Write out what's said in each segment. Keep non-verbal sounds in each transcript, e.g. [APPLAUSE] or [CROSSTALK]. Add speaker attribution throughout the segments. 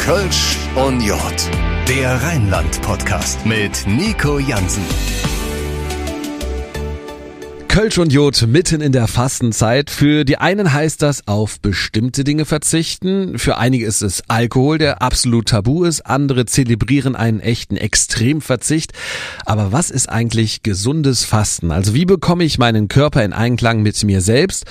Speaker 1: Kölsch und Jod. Der Rheinland-Podcast mit Nico Jansen.
Speaker 2: Kölsch und Jod mitten in der Fastenzeit. Für die einen heißt das auf bestimmte Dinge verzichten. Für einige ist es Alkohol, der absolut tabu ist. Andere zelebrieren einen echten Extremverzicht. Aber was ist eigentlich gesundes Fasten? Also wie bekomme ich meinen Körper in Einklang mit mir selbst?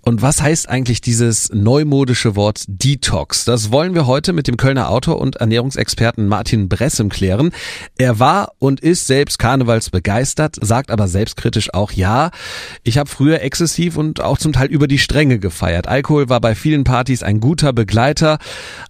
Speaker 2: Und was heißt eigentlich dieses neumodische Wort Detox? Das wollen wir heute mit dem Kölner Autor und Ernährungsexperten Martin Bressem klären. Er war und ist selbst karnevalsbegeistert, sagt aber selbstkritisch auch ja, ich habe früher exzessiv und auch zum Teil über die Stränge gefeiert. Alkohol war bei vielen Partys ein guter Begleiter,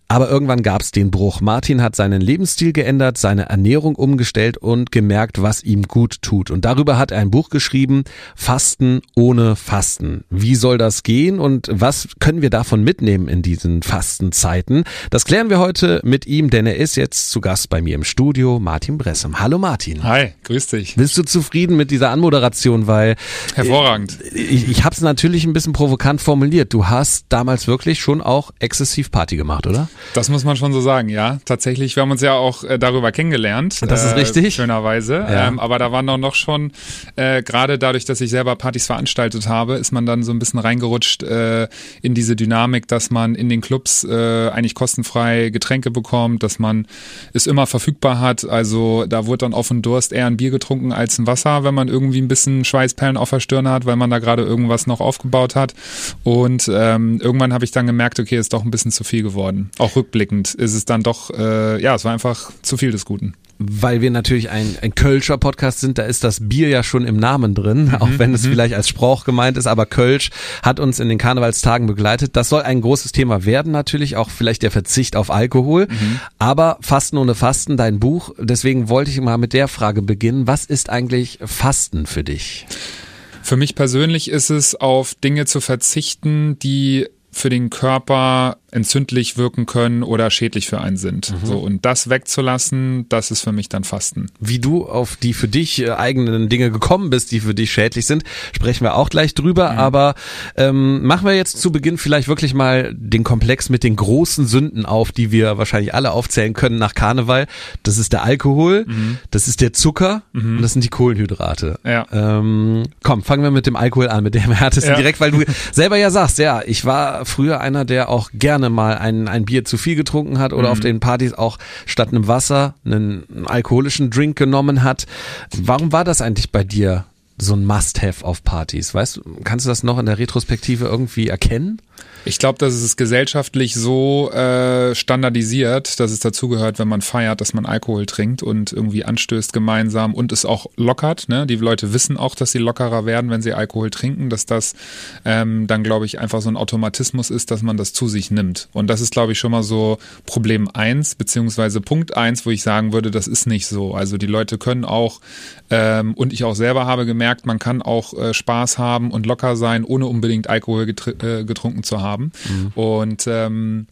Speaker 2: aber irgendwann gab es den Bruch. Martin hat seinen Lebensstil geändert, seine Ernährung umgestellt und gemerkt, was ihm gut tut. Und darüber hat er ein Buch geschrieben, Fasten ohne Fasten. Wie soll das gehen und was können wir davon mitnehmen in diesen Fastenzeiten? Das klären wir heute mit ihm, denn er ist jetzt zu Gast bei mir im Studio, Martin Bressem. Hallo Martin.
Speaker 3: Hi, grüß dich.
Speaker 2: Bist du zufrieden mit dieser Anmoderation? Weil
Speaker 3: Hervorragend.
Speaker 2: Ich, ich habe es natürlich ein bisschen provokant formuliert. Du hast damals wirklich schon auch exzessiv Party gemacht, oder?
Speaker 3: Das muss man schon so sagen, ja. Tatsächlich, wir haben uns ja auch äh, darüber kennengelernt.
Speaker 2: Das ist
Speaker 3: äh,
Speaker 2: richtig.
Speaker 3: Schönerweise.
Speaker 2: Ja.
Speaker 3: Ähm, aber da waren doch noch schon, äh, gerade dadurch, dass ich selber Partys veranstaltet habe, ist man dann so ein bisschen reingerutscht äh, in diese Dynamik, dass man in den Clubs äh, eigentlich kostenfrei Getränke bekommt, dass man es immer verfügbar hat. Also da wurde dann auf den Durst eher ein Bier getrunken als ein Wasser, wenn man irgendwie ein bisschen Schweißperlen auf der Stirn hat, weil man da gerade irgendwas noch aufgebaut hat. Und ähm, irgendwann habe ich dann gemerkt, okay, ist doch ein bisschen zu viel geworden. Auch rückblickend ist es dann doch, äh, ja, es war einfach zu viel des Guten
Speaker 2: weil wir natürlich ein, ein Kölscher Podcast sind, da ist das Bier ja schon im Namen drin,
Speaker 3: Mhm,
Speaker 2: auch wenn es vielleicht als Spruch gemeint ist, aber Kölsch hat uns in den Karnevalstagen begleitet. Das soll ein großes Thema werden natürlich, auch vielleicht der Verzicht auf Alkohol,
Speaker 3: Mhm.
Speaker 2: aber Fasten ohne Fasten, dein Buch, deswegen wollte ich mal mit der Frage beginnen, was ist eigentlich Fasten für dich?
Speaker 3: Für mich persönlich ist es, auf Dinge zu verzichten, die für den Körper entzündlich wirken können oder schädlich für einen sind.
Speaker 2: Mhm.
Speaker 3: So und das wegzulassen, das ist für mich dann Fasten.
Speaker 2: Wie du auf die für dich äh, eigenen Dinge gekommen bist, die für dich schädlich sind, sprechen wir auch gleich drüber. Aber ähm, machen wir jetzt zu Beginn vielleicht wirklich mal den Komplex mit den großen Sünden auf, die wir wahrscheinlich alle aufzählen können nach Karneval. Das ist der Alkohol, das ist der Zucker und das sind die Kohlenhydrate.
Speaker 3: Ja.
Speaker 2: Ähm, komm, fangen wir mit dem Alkohol an, mit dem [LAUGHS] härtesten
Speaker 3: Ja.
Speaker 2: direkt, weil du selber ja sagst, ja, ich war früher einer, der auch gerne mal ein, ein Bier zu viel getrunken hat oder auf den Partys auch statt einem Wasser einen, einen alkoholischen Drink genommen hat. Warum war das eigentlich bei dir so ein Must-Have auf Partys? Weißt du, kannst du das noch in der Retrospektive irgendwie erkennen?
Speaker 3: Ich glaube, dass es gesellschaftlich so äh, standardisiert, dass es dazugehört, wenn man feiert, dass man Alkohol trinkt und irgendwie anstößt gemeinsam und es auch lockert. Ne? Die Leute wissen auch, dass sie lockerer werden, wenn sie Alkohol trinken, dass das ähm, dann, glaube ich, einfach so ein Automatismus ist, dass man das zu sich nimmt. Und das ist, glaube ich, schon mal so Problem eins beziehungsweise Punkt eins, wo ich sagen würde, das ist nicht so. Also die Leute können auch, ähm, und ich auch selber habe gemerkt, man kann auch äh, Spaß haben und locker sein, ohne unbedingt Alkohol getr äh, getrunken zu haben. Und ähm,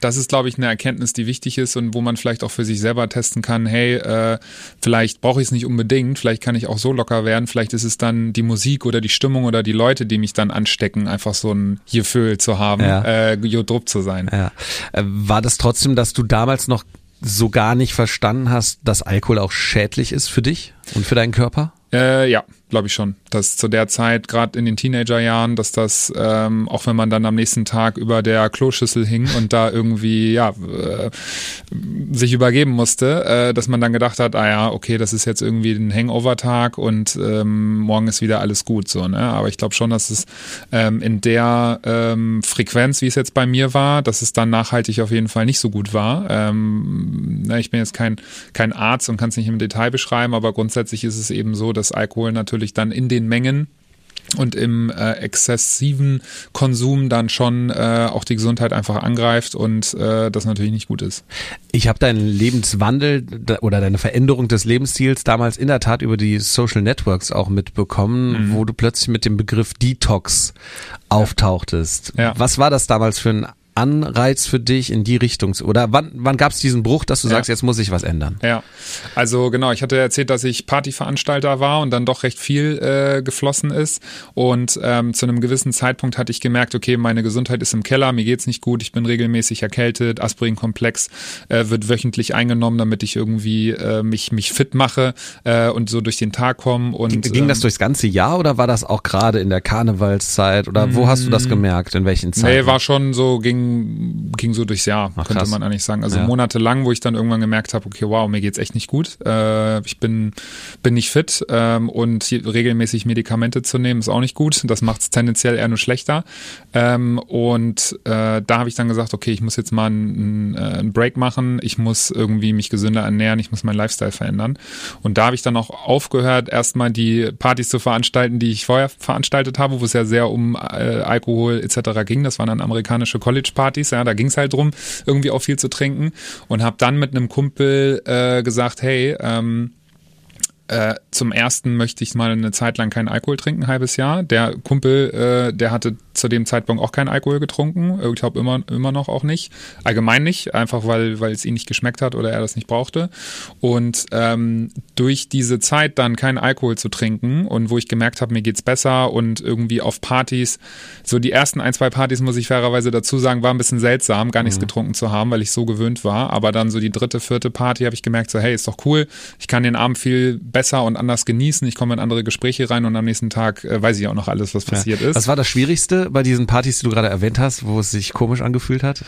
Speaker 3: das ist, glaube ich, eine Erkenntnis, die wichtig ist und wo man vielleicht auch für sich selber testen kann, hey, äh, vielleicht brauche ich es nicht unbedingt, vielleicht kann ich auch so locker werden, vielleicht ist es dann die Musik oder die Stimmung oder die Leute, die mich dann anstecken, einfach so ein Gefühl zu haben,
Speaker 2: Ja.
Speaker 3: äh, Jodrup zu sein.
Speaker 2: Ja. Äh, War das trotzdem, dass du damals noch so gar nicht verstanden hast, dass Alkohol auch schädlich ist für dich und für deinen Körper?
Speaker 3: Äh, ja, glaube ich schon. Dass zu der Zeit, gerade in den Teenagerjahren, dass das, ähm, auch wenn man dann am nächsten Tag über der Kloschüssel hing und da irgendwie, ja, äh, sich übergeben musste, äh, dass man dann gedacht hat, ah ja, okay, das ist jetzt irgendwie ein Hangover-Tag und ähm, morgen ist wieder alles gut, so, ne? Aber ich glaube schon, dass es ähm, in der ähm, Frequenz, wie es jetzt bei mir war, dass es dann nachhaltig auf jeden Fall nicht so gut war. Ähm, na, ich bin jetzt kein, kein Arzt und kann es nicht im Detail beschreiben, aber grundsätzlich ist es eben so, dass Alkohol natürlich dann in den Mengen und im äh, exzessiven Konsum dann schon äh, auch die Gesundheit einfach angreift und äh, das natürlich nicht gut ist.
Speaker 2: Ich habe deinen Lebenswandel oder deine Veränderung des Lebensstils damals in der Tat über die Social Networks auch mitbekommen,
Speaker 3: Mhm.
Speaker 2: wo du plötzlich mit dem Begriff Detox auftauchtest.
Speaker 3: Ja.
Speaker 2: Was war das damals für ein Anreiz für dich in die Richtung? zu- Oder wann, wann gab es diesen Bruch, dass du
Speaker 3: Ja.
Speaker 2: sagst, jetzt muss ich was ändern?
Speaker 3: Ja, also genau, ich hatte erzählt, dass ich Partyveranstalter war und dann doch recht viel äh, geflossen ist. Und ähm, zu einem gewissen Zeitpunkt hatte ich gemerkt, okay, meine Gesundheit ist im Keller, mir geht's nicht gut, ich bin regelmäßig erkältet, Aspirinkomplex äh, wird wöchentlich eingenommen, damit ich irgendwie äh, mich, mich fit mache äh, und so durch den Tag komme. Und,
Speaker 2: Ging das
Speaker 3: ähm,
Speaker 2: durchs ganze Jahr oder war das auch gerade in der Karnevalszeit? Oder wo hast du das gemerkt? In welchen Zeiten?
Speaker 3: Mm. Nee, war schon so, ging, ging so durchs Jahr,
Speaker 2: Ach,
Speaker 3: könnte
Speaker 2: krass.
Speaker 3: man eigentlich sagen. Also
Speaker 2: Ja.
Speaker 3: monatelang, wo ich dann irgendwann gemerkt habe, okay, wow, mir geht's echt nicht gut. Äh, ich bin, bin nicht fit ähm, und regelmäßig Medikamente zu nehmen, ist auch nicht gut. Das macht es tendenziell eher nur schlechter. Ähm, und äh, da habe ich dann gesagt, okay, ich muss jetzt mal einen, äh, einen Break machen, ich muss irgendwie mich gesünder ernähren, ich muss meinen Lifestyle verändern. Und da habe ich dann auch aufgehört, erstmal die Partys zu veranstalten, die ich vorher veranstaltet habe, wo es ja sehr um äh, Alkohol etc. ging. Das waren dann amerikanische College-Partys, ja, da ging es halt drum, irgendwie auch viel zu trinken. Und habe dann mit einem Kumpel äh, gesagt, hey, ähm, äh, zum ersten möchte ich mal eine Zeit lang keinen Alkohol trinken, ein halbes Jahr. Der Kumpel, äh, der hatte zu dem Zeitpunkt auch keinen Alkohol getrunken. Ich glaube immer, immer noch auch nicht. Allgemein nicht, einfach weil, weil es ihm nicht geschmeckt hat oder er das nicht brauchte. Und ähm, durch diese Zeit dann keinen Alkohol zu trinken und wo ich gemerkt habe, mir geht's besser und irgendwie auf Partys, so die ersten ein, zwei Partys, muss ich fairerweise dazu sagen, war ein bisschen seltsam, gar nichts getrunken zu haben, weil ich so gewöhnt war. Aber dann so die dritte, vierte Party habe ich gemerkt, so hey, ist doch cool. Ich kann den Abend viel besser und anders genießen. Ich komme in andere Gespräche rein und am nächsten Tag äh, weiß ich auch noch alles, was passiert ist.
Speaker 2: Was war das Schwierigste bei diesen Partys, die du gerade erwähnt hast, wo es sich komisch angefühlt hat?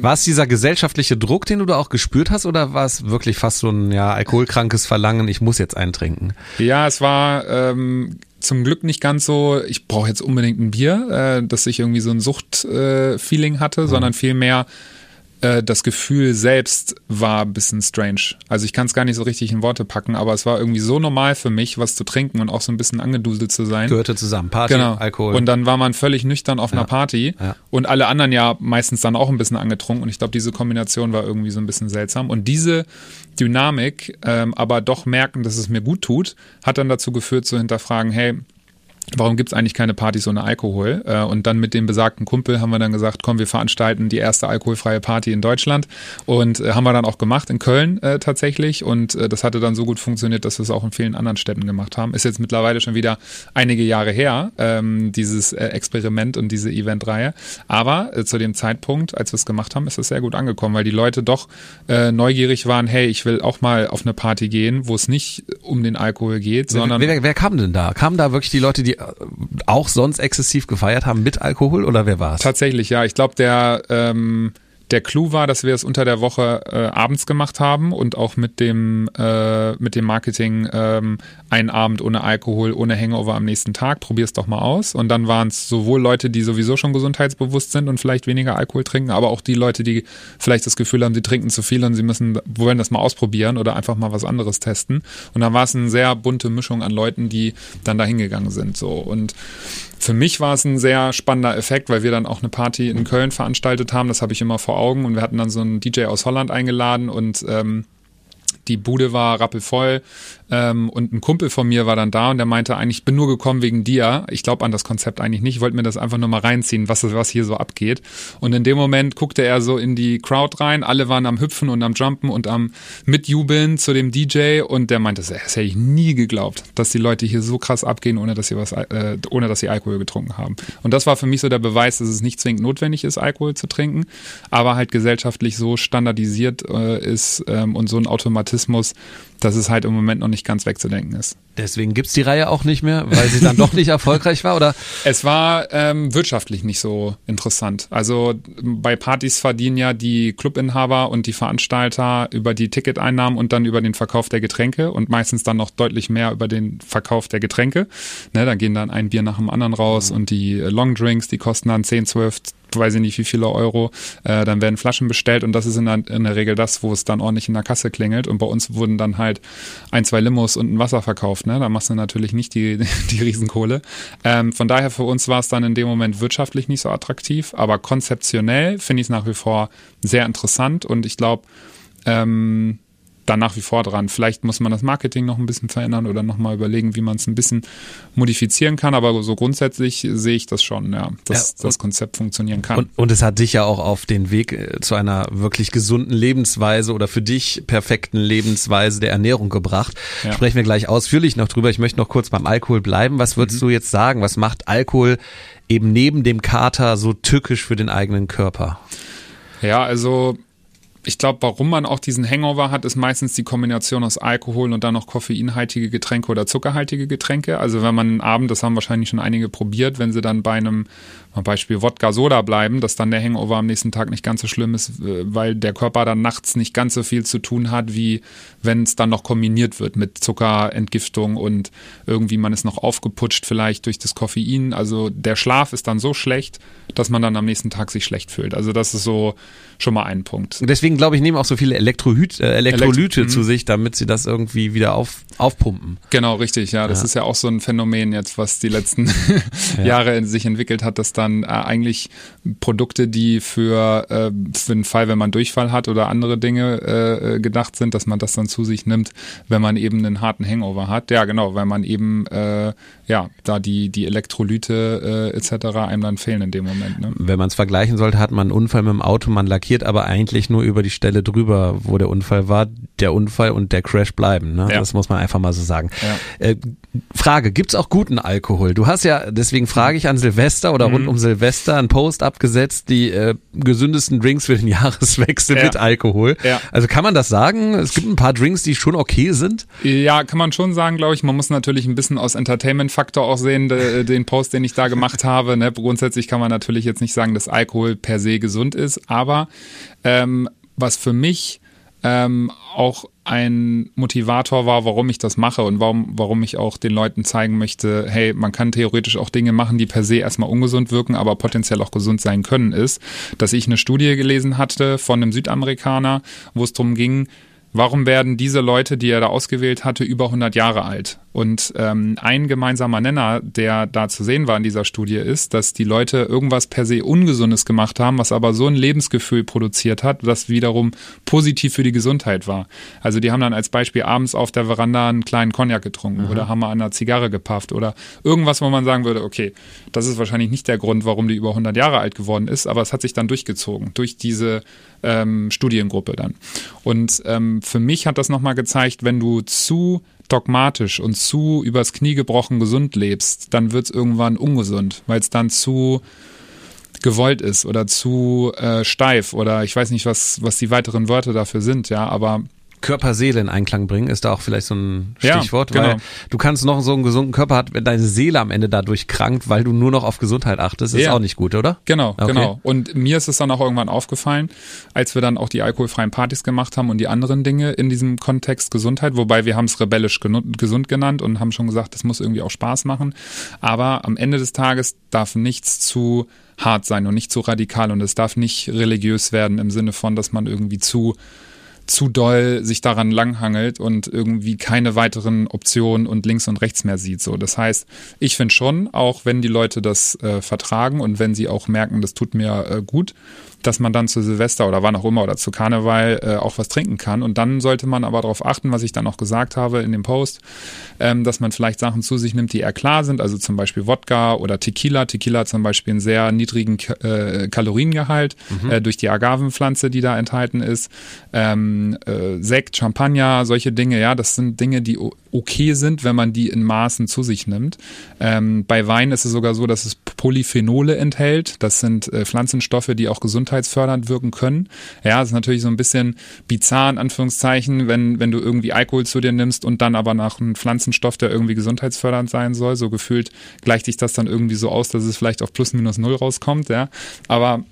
Speaker 2: War es dieser gesellschaftliche Druck, den du da auch gespürt hast, oder war es wirklich fast so ein ja, alkoholkrankes Verlangen, ich muss jetzt eintrinken?
Speaker 3: Ja, es war ähm, zum Glück nicht ganz so, ich brauche jetzt unbedingt ein Bier, äh, dass ich irgendwie so ein Sucht-Feeling äh, Feeling hatte, sondern vielmehr äh, das Gefühl selbst war ein bisschen strange. Also ich kann es gar nicht so richtig in Worte packen, aber es war irgendwie so normal für mich, was zu trinken und auch so ein bisschen angeduselt zu sein.
Speaker 2: Gehörte zusammen, Party,
Speaker 3: Genau.
Speaker 2: Alkohol.
Speaker 3: Und dann war man völlig nüchtern auf einer Party
Speaker 2: Ja.
Speaker 3: und alle anderen ja meistens dann auch ein bisschen angetrunken. Und ich glaube, diese Kombination war irgendwie so ein bisschen seltsam. Und diese Dynamik, ähm, aber doch merken, dass es mir gut tut, hat dann dazu geführt zu hinterfragen, hey, Warum gibt's eigentlich keine Partys ohne Alkohol? Äh, Und dann mit dem besagten Kumpel haben wir dann gesagt, komm, wir veranstalten die erste alkoholfreie Party in Deutschland. Und äh, haben wir dann auch gemacht, in Köln äh, tatsächlich. Und äh, das hatte dann so gut funktioniert, dass wir es auch in vielen anderen Städten gemacht haben. Ist jetzt mittlerweile schon wieder einige Jahre her, ähm, dieses äh, Experiment und diese Eventreihe. Aber äh, zu dem Zeitpunkt, als wir es gemacht haben, ist es sehr gut angekommen, weil die Leute doch neugierig waren, hey, ich will auch mal auf eine Party gehen, wo es nicht um den Alkohol geht, sondern
Speaker 2: wer, wer, wer kam denn da? Kamen da wirklich die Leute, die auch sonst exzessiv gefeiert haben mit Alkohol oder wer war es?
Speaker 3: Tatsächlich, ja. Ich glaube, der, ähm, der Clou war, dass wir es unter der Woche äh, abends gemacht haben und auch mit dem, äh, mit dem Marketing ähm, einen Abend ohne Alkohol, ohne Hangover am nächsten Tag. Probier's doch mal aus. Und dann waren es sowohl Leute, die sowieso schon gesundheitsbewusst sind und vielleicht weniger Alkohol trinken, aber auch die Leute, die vielleicht das Gefühl haben, sie trinken zu viel und sie müssen, wollen das mal ausprobieren oder einfach mal was anderes testen. Und dann war es eine sehr bunte Mischung an Leuten, die dann da hingegangen sind. So. Und für mich war es ein sehr spannender Effekt, weil wir dann auch eine Party in Köln veranstaltet haben. Das habe ich immer vor Augen. Und wir hatten dann so einen DJ aus Holland eingeladen und ähm, die Bude war rappelvoll ähm, und ein Kumpel von mir war dann da und der meinte eigentlich, ich bin nur gekommen wegen dir. Ich glaube an das Konzept eigentlich nicht. Ich wollte mir das einfach nur mal reinziehen, was, was hier so abgeht. Und in dem Moment guckte er so in die Crowd rein. Alle waren am Hüpfen und am Jumpen und am Mitjubeln zu dem DJ und der meinte, das hätte ich nie geglaubt, dass die Leute hier so krass abgehen, ohne dass sie was, äh, ohne dass sie Alkohol getrunken haben. Und das war für mich so der Beweis, dass es nicht zwingend notwendig ist, Alkohol zu trinken, aber halt gesellschaftlich so standardisiert äh, ist ähm, und so ein Automatismus, dass es halt im Moment noch nicht ganz wegzudenken ist.
Speaker 2: Deswegen gibt's die Reihe auch nicht mehr, weil sie dann doch nicht erfolgreich war oder? [LAUGHS]
Speaker 3: Es war ähm, wirtschaftlich nicht so interessant. Also bei Partys verdienen ja die Clubinhaber und die Veranstalter über die Ticketeinnahmen und dann über den Verkauf der Getränke und meistens dann noch deutlich mehr über den Verkauf der Getränke. Ne, da gehen dann ein Bier nach dem anderen raus und die äh, Longdrinks, die kosten dann 10, 12, weiß ich nicht wie viele Euro. Äh, dann werden Flaschen bestellt und das ist in der, in der Regel das, wo es dann ordentlich in der Kasse klingelt. Und bei uns wurden dann halt ein, zwei Limos und ein Wasser verkauft. Ne? Da machst du natürlich nicht die, [LAUGHS] die Riesenkohle. Ähm, von daher für uns war es dann in dem Moment wirtschaftlich nicht so attraktiv, aber konzeptionell finde ich es nach wie vor sehr interessant und ich glaube, ähm, da nach wie vor dran. Vielleicht muss man das Marketing noch ein bisschen verändern oder nochmal überlegen, wie man es ein bisschen modifizieren kann. Aber so grundsätzlich sehe ich das schon, ja, dass ja, das Konzept funktionieren kann.
Speaker 2: Und, und es hat dich ja auch auf den Weg äh, zu einer wirklich gesunden Lebensweise oder für dich perfekten Lebensweise der Ernährung gebracht. Ja. Sprechen wir gleich ausführlich noch drüber. Ich möchte noch kurz beim Alkohol bleiben. Was würdest mhm. du jetzt sagen? Was macht Alkohol eben neben dem Kater so tückisch für den eigenen Körper?
Speaker 3: Ja, also ich glaube, warum man auch diesen Hangover hat, ist meistens die Kombination aus Alkohol und dann noch koffeinhaltige Getränke oder zuckerhaltige Getränke. Also wenn man einen Abend, das haben wahrscheinlich schon einige probiert, wenn sie dann bei einem zum Beispiel Wodka Soda bleiben, dass dann der Hangover am nächsten Tag nicht ganz so schlimm ist, äh, weil der Körper dann nachts nicht ganz so viel zu tun hat, wie wenn es dann noch kombiniert wird mit Zuckerentgiftung und irgendwie man ist noch aufgeputscht vielleicht durch das Koffein. Also der Schlaf ist dann so schlecht, dass man dann am nächsten Tag sich schlecht fühlt. Also das ist so schon mal ein Punkt.
Speaker 2: Deswegen glaube ich, nehmen auch so viele Elektrolyt, äh, Elektrolyte Elekt zu mhm. sich, damit sie das irgendwie wieder auf, aufpumpen.
Speaker 3: Genau, richtig. Ja, das ja. ist ja auch so ein Phänomen jetzt, was die letzten [LAUGHS] Jahre in sich entwickelt hat, dass dann äh, eigentlich Produkte, die für, äh, für den Fall, wenn man Durchfall hat oder andere Dinge äh, äh, gedacht sind, dass man das dann zu sich nimmt, wenn man eben einen harten Hangover hat. Ja, genau, weil man eben äh, ja da die die Elektrolyte äh, etc. einem dann fehlen in dem Moment. Ne?
Speaker 2: Wenn man es vergleichen sollte, hat man einen Unfall mit dem Auto, man lackiert aber eigentlich nur über die Stelle drüber, wo der Unfall war. Der Unfall und der Crash bleiben. Ne? Ja. Das muss man einfach mal so sagen. Ja. Äh, Frage: Gibt's auch guten Alkohol? Du hast ja, deswegen frage ich an Silvester oder mhm. rund um Silvester einen Post abgesetzt, die äh, gesündesten Drinks für den [LAUGHS] Jahreswechsel ja. mit Alkohol. Ja. Also kann man das sagen? Es gibt ein paar Drinks, die schon okay sind.
Speaker 3: Ja, kann man schon sagen, glaube ich. Man muss natürlich ein bisschen aus Entertainment-Faktor auch sehen, de, den Post, den ich da gemacht habe. Ne? Grundsätzlich kann man natürlich jetzt nicht sagen, dass Alkohol per se gesund ist, aber ähm, was für mich ähm, auch ein Motivator war, warum ich das mache und warum, warum ich auch den Leuten zeigen möchte, hey, man kann theoretisch auch Dinge machen, die per se erstmal ungesund wirken, aber potenziell auch gesund sein können, ist, dass ich eine Studie gelesen hatte von einem Südamerikaner, wo es darum ging, warum werden diese Leute, die er da ausgewählt hatte, über 100 Jahre alt? Und ähm, ein gemeinsamer Nenner, der da zu sehen war in dieser Studie, ist, dass die Leute irgendwas per se Ungesundes gemacht haben, was aber so ein Lebensgefühl produziert hat, das wiederum positiv für die Gesundheit war. Also die haben dann als Beispiel abends auf der Veranda einen kleinen Cognac getrunken mhm. oder haben mal an einer Zigarre gepafft oder irgendwas, wo man sagen würde, okay, das ist wahrscheinlich nicht der Grund, warum die über 100 Jahre alt geworden ist, aber es hat sich dann durchgezogen durch diese ähm, Studiengruppe dann. Und ähm, für mich hat das nochmal gezeigt, wenn du zu dogmatisch und zu übers Knie gebrochen gesund lebst, dann wird es irgendwann ungesund, weil es dann zu gewollt ist oder zu äh, steif oder ich weiß nicht, was, was die weiteren Wörter dafür sind, ja, aber
Speaker 2: Körper, Seele in Einklang bringen, ist da auch vielleicht so ein Stichwort, ja, genau. weil du kannst noch so einen gesunden Körper hat, wenn deine Seele am Ende dadurch krankt, weil du nur noch auf Gesundheit achtest, ist ja. auch nicht gut, oder?
Speaker 3: Genau, okay. genau. Und mir ist es dann auch irgendwann aufgefallen, als wir dann auch die alkoholfreien Partys gemacht haben und die anderen Dinge in diesem Kontext Gesundheit, wobei wir haben es rebellisch gesund genannt und haben schon gesagt, das muss irgendwie auch Spaß machen. Aber am Ende des Tages darf nichts zu hart sein und nicht zu radikal und es darf nicht religiös werden im Sinne von, dass man irgendwie zu zu doll sich daran langhangelt und irgendwie keine weiteren Optionen und links und rechts mehr sieht. So, das heißt, ich finde schon, auch wenn die Leute das äh, vertragen und wenn sie auch merken, das tut mir äh, gut, dass man dann zu Silvester oder wann auch immer oder zu Karneval äh, auch was trinken kann. Und dann sollte man aber darauf achten, was ich dann auch gesagt habe in dem Post, ähm, dass man vielleicht Sachen zu sich nimmt, die eher klar sind, also zum Beispiel Wodka oder Tequila. Tequila hat zum Beispiel einen sehr niedrigen äh, Kaloriengehalt mhm. äh, durch die Agavenpflanze, die da enthalten ist. Ähm, äh, Sekt, Champagner, solche Dinge, ja, das sind Dinge, die okay sind, wenn man die in Maßen zu sich nimmt. Ähm, bei Wein ist es sogar so, dass es Polyphenole enthält. Das sind äh, Pflanzenstoffe, die auch gesundheitsfördernd wirken können. Ja, das ist natürlich so ein bisschen bizarr in Anführungszeichen, wenn, wenn du irgendwie Alkohol zu dir nimmst und dann aber nach einem Pflanzenstoff, der irgendwie gesundheitsfördernd sein soll. So gefühlt gleicht sich das dann irgendwie so aus, dass es vielleicht auf plus minus null rauskommt. Ja, aber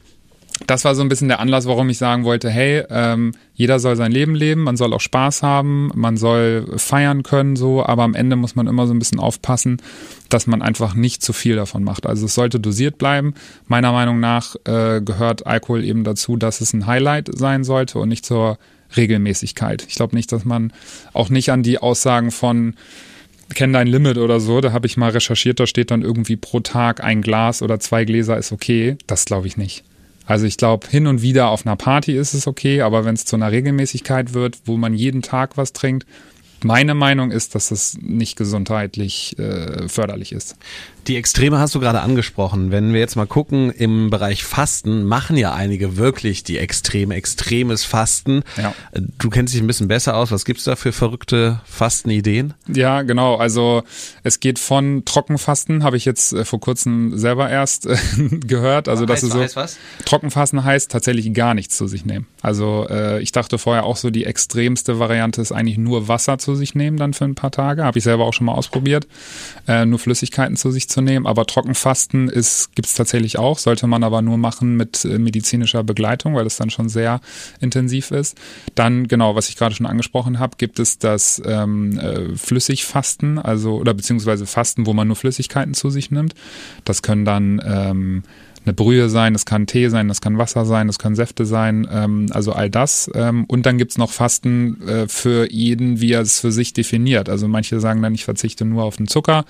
Speaker 3: das war so ein bisschen der Anlass, warum ich sagen wollte, hey, ähm, jeder soll sein Leben leben, man soll auch Spaß haben, man soll feiern können, so, aber am Ende muss man immer so ein bisschen aufpassen, dass man einfach nicht zu viel davon macht. Also es sollte dosiert bleiben. Meiner Meinung nach äh, gehört Alkohol eben dazu, dass es ein Highlight sein sollte und nicht zur Regelmäßigkeit. Ich glaube nicht, dass man auch nicht an die Aussagen von kenn dein Limit oder so, da habe ich mal recherchiert, da steht dann irgendwie pro Tag ein Glas oder zwei Gläser ist okay. Das glaube ich nicht. Also ich glaube, hin und wieder auf einer Party ist es okay, aber wenn es zu einer Regelmäßigkeit wird, wo man jeden Tag was trinkt, meine Meinung ist, dass das nicht gesundheitlich äh, förderlich ist.
Speaker 2: Die Extreme hast du gerade angesprochen. Wenn wir jetzt mal gucken, im Bereich Fasten machen ja einige wirklich die Extreme, extremes Fasten. Ja. Du kennst dich ein bisschen besser aus. Was gibt's da für verrückte Fastenideen?
Speaker 3: Ja, genau. Also es geht von Trockenfasten, habe ich jetzt äh, vor kurzem selber erst äh, [LAUGHS] gehört. Also das ist so. Heißt was? Trockenfasten heißt tatsächlich gar nichts zu sich nehmen. Also äh, ich dachte vorher auch so, die extremste Variante ist eigentlich nur Wasser zu sich nehmen dann für ein paar Tage. Habe ich selber auch schon mal ausprobiert. Äh, nur Flüssigkeiten zu sich zu nehmen. Aber Trockenfasten gibt es tatsächlich auch, sollte man aber nur machen mit äh, medizinischer Begleitung, weil das dann schon sehr intensiv ist. Dann genau, was ich gerade schon angesprochen habe, gibt es das ähm, äh, Flüssigfasten, also oder beziehungsweise Fasten, wo man nur Flüssigkeiten zu sich nimmt. Das können dann ähm, eine Brühe sein, das kann Tee sein, das kann Wasser sein, das können Säfte sein, ähm, also all das. Ähm, und dann gibt's noch Fasten äh, für jeden, wie er es für sich definiert. Also manche sagen dann, ich verzichte nur auf den Zucker.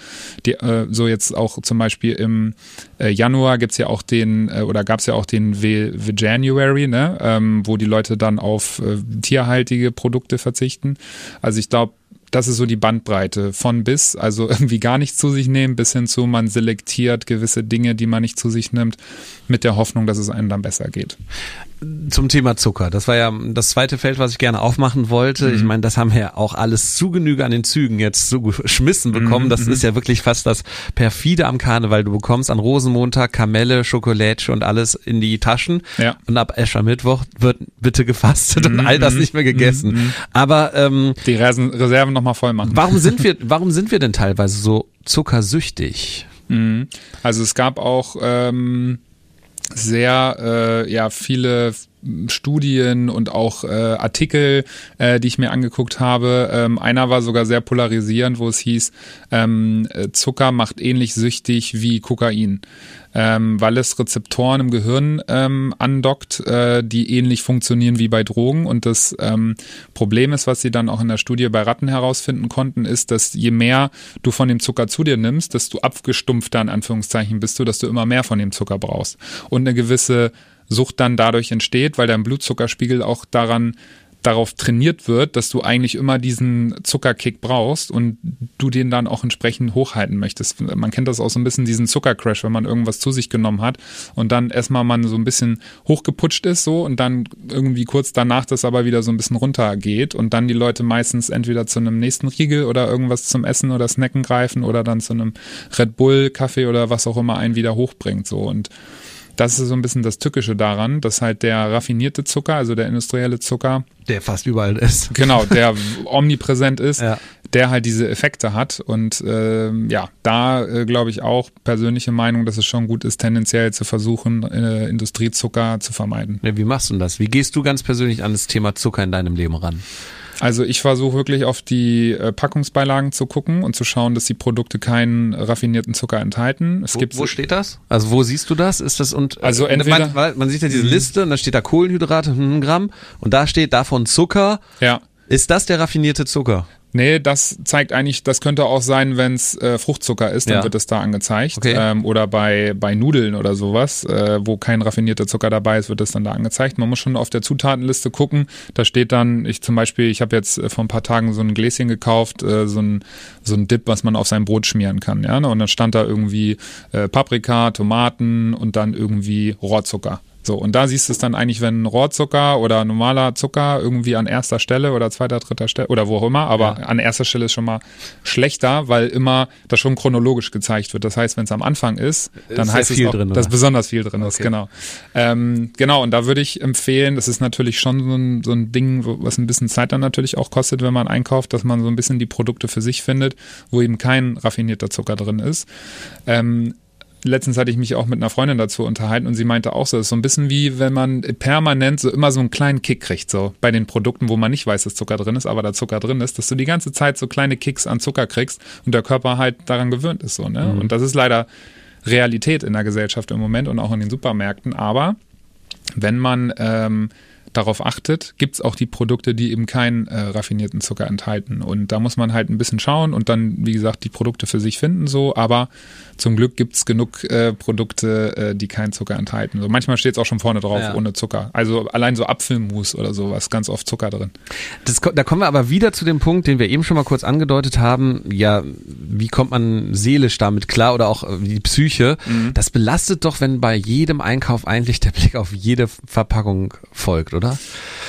Speaker 3: Die, äh, so jetzt auch zum Beispiel im äh, Januar gibt's ja auch den, äh, oder gab's ja auch den v January, ne? ähm, wo die Leute dann auf äh, tierhaltige Produkte verzichten. Also ich glaube, das ist so die Bandbreite von bis, also [LAUGHS] irgendwie gar nichts zu sich nehmen, bis hin zu man selektiert gewisse Dinge, die man nicht zu sich nimmt, mit der Hoffnung, dass es einem dann besser geht
Speaker 2: zum Thema Zucker. Das war ja das zweite Feld, was ich gerne aufmachen wollte. Mhm. Ich meine, das haben wir ja auch alles zu Genüge an den Zügen jetzt so geschmissen bekommen. Mhm. Das mhm. ist ja wirklich fast das perfide am Karneval. Du bekommst an Rosenmontag Kamelle, Schokolädchen und alles in die Taschen. Ja. Und ab Eschermittwoch wird bitte gefastet mhm. und all das mhm. nicht mehr gegessen. Mhm. Aber ähm,
Speaker 3: die Reserven nochmal voll machen.
Speaker 2: Warum sind wir, [LAUGHS] warum sind wir denn teilweise so zuckersüchtig?
Speaker 3: Also es gab auch ähm, sehr äh, ja viele Studien und auch äh, Artikel, äh, die ich mir angeguckt habe. Ähm, einer war sogar sehr polarisierend, wo es hieß, ähm, Zucker macht ähnlich süchtig wie Kokain ähm, weil es Rezeptoren im Gehirn ähm, andockt, äh, die ähnlich funktionieren wie bei Drogen. Und das ähm, Problem ist, was sie dann auch in der Studie bei Ratten herausfinden konnten, ist, dass je mehr du von dem Zucker zu dir nimmst, desto abgestumpfter in Anführungszeichen bist du, dass du immer mehr von dem Zucker brauchst. Und eine gewisse Sucht dann dadurch entsteht, weil dein Blutzuckerspiegel auch daran darauf trainiert wird, dass du eigentlich immer diesen Zuckerkick brauchst und du den dann auch entsprechend hochhalten möchtest. Man kennt das auch so ein bisschen, diesen Zuckercrash, wenn man irgendwas zu sich genommen hat und dann erstmal man so ein bisschen hochgeputscht ist so und dann irgendwie kurz danach das aber wieder so ein bisschen runtergeht und dann die Leute meistens entweder zu einem nächsten Riegel oder irgendwas zum Essen oder Snacken greifen oder dann zu einem Red Bull Kaffee oder was auch immer einen wieder hochbringt so und das ist so ein bisschen das Tückische daran, dass halt der raffinierte Zucker, also der industrielle Zucker,
Speaker 2: der fast überall ist.
Speaker 3: Genau, der [LAUGHS] omnipräsent ist, ja. der halt diese Effekte hat. Und äh, ja, da äh, glaube ich auch persönliche Meinung, dass es schon gut ist, tendenziell zu versuchen, äh, Industriezucker zu vermeiden.
Speaker 2: Ja, wie machst du das? Wie gehst du ganz persönlich an das Thema Zucker in deinem Leben ran?
Speaker 3: Also ich versuche wirklich auf die äh, Packungsbeilagen zu gucken und zu schauen, dass die Produkte keinen raffinierten Zucker enthalten.
Speaker 2: Es wo, gibt wo steht das? Also wo siehst du das? Ist das und
Speaker 3: also äh, entweder
Speaker 2: man, man sieht ja diese mhm. Liste und da steht da Kohlenhydrate, 100 Gramm und da steht davon Zucker. Ja. Ist das der raffinierte Zucker?
Speaker 3: Nee, das zeigt eigentlich, das könnte auch sein, wenn es äh, Fruchtzucker ist, dann ja. wird es da angezeigt. Okay. Ähm, oder bei, bei Nudeln oder sowas, äh, wo kein raffinierter Zucker dabei ist, wird es dann da angezeigt. Man muss schon auf der Zutatenliste gucken. Da steht dann, ich zum Beispiel, ich habe jetzt äh, vor ein paar Tagen so ein Gläschen gekauft, äh, so, ein, so ein Dip, was man auf sein Brot schmieren kann. Ja? Und dann stand da irgendwie äh, Paprika, Tomaten und dann irgendwie Rohrzucker. So, und da siehst du es dann eigentlich, wenn Rohrzucker oder normaler Zucker irgendwie an erster Stelle oder zweiter, dritter Stelle oder wo auch immer, aber ja. an erster Stelle ist schon mal schlechter, weil immer das schon chronologisch gezeigt wird. Das heißt, wenn es am Anfang ist, dann ist heißt es auch, drin, dass besonders viel drin okay. ist, genau. Ähm, genau, und da würde ich empfehlen, das ist natürlich schon so ein, so ein Ding, was ein bisschen Zeit dann natürlich auch kostet, wenn man einkauft, dass man so ein bisschen die Produkte für sich findet, wo eben kein raffinierter Zucker drin ist. Ähm, letztens hatte ich mich auch mit einer Freundin dazu unterhalten und sie meinte auch so, es ist so ein bisschen wie wenn man permanent so immer so einen kleinen Kick kriegt, so bei den Produkten, wo man nicht weiß, dass Zucker drin ist, aber da Zucker drin ist, dass du die ganze Zeit so kleine Kicks an Zucker kriegst und der Körper halt daran gewöhnt ist, so, ne? Mhm. Und das ist leider Realität in der Gesellschaft im Moment und auch in den Supermärkten, aber wenn man ähm, darauf achtet, gibt's auch die Produkte, die eben keinen äh, raffinierten Zucker enthalten. Und da muss man halt ein bisschen schauen und dann, wie gesagt, die Produkte für sich finden so. Aber zum Glück gibt's genug äh, Produkte, äh, die keinen Zucker enthalten. So manchmal steht's auch schon vorne drauf,
Speaker 2: Ja.
Speaker 3: ohne Zucker. Also allein so Apfelmus oder sowas, ganz oft Zucker drin.
Speaker 2: Das, da kommen wir aber wieder zu dem Punkt, den wir eben schon mal kurz angedeutet haben. Ja, wie kommt man seelisch damit klar oder auch äh, die Psyche? Das belastet doch, wenn bei jedem Einkauf eigentlich der Blick auf jede Verpackung folgt, oder?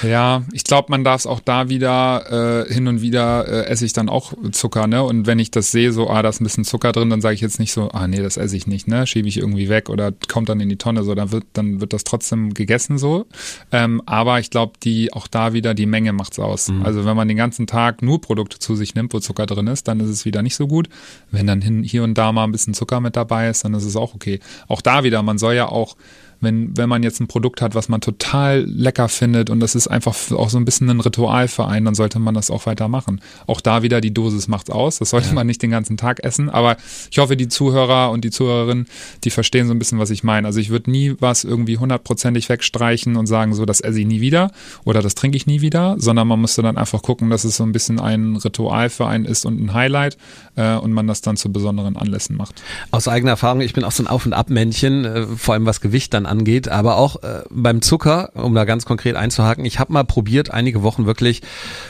Speaker 3: Ja, ich glaube, man darf es auch da wieder äh, hin und wieder äh, esse ich dann auch Zucker, ne? Und wenn ich das sehe, so, ah, da ist ein bisschen Zucker drin, dann sage ich jetzt nicht so, ah nee, das esse ich nicht, ne? Schiebe ich irgendwie weg oder kommt dann in die Tonne, so, dann wird, dann wird das trotzdem gegessen so. Ähm, aber ich glaube, die auch da wieder die Menge macht's aus. Also wenn man den ganzen Tag nur Produkte zu sich nimmt, wo Zucker drin ist, dann ist es wieder nicht so gut. Wenn dann hin, hier und da mal ein bisschen Zucker mit dabei ist, dann ist es auch okay. Auch da wieder, man soll ja auch wenn, wenn man jetzt ein Produkt hat, was man total lecker findet und das ist einfach auch so ein bisschen ein Ritual für einen, dann sollte man das auch weiter machen. Auch da wieder die Dosis macht's aus. Das sollte man nicht den ganzen Tag essen. Aber ich hoffe, die Zuhörer und die Zuhörerinnen, die verstehen so ein bisschen, was ich meine. Also ich würde nie was irgendwie hundertprozentig wegstreichen und sagen, so, das esse ich nie wieder oder das trinke ich nie wieder, sondern man müsste dann einfach gucken, dass es so ein bisschen ein Ritual für einen ist und ein Highlight äh, und man das dann zu besonderen Anlässen macht.
Speaker 2: Aus eigener Erfahrung, ich bin auch so ein Auf- und Ab-Männchen, äh, vor allem was Gewicht dann angeht, aber auch äh, beim Zucker, um da ganz konkret einzuhaken, ich habe mal probiert, einige Wochen wirklich,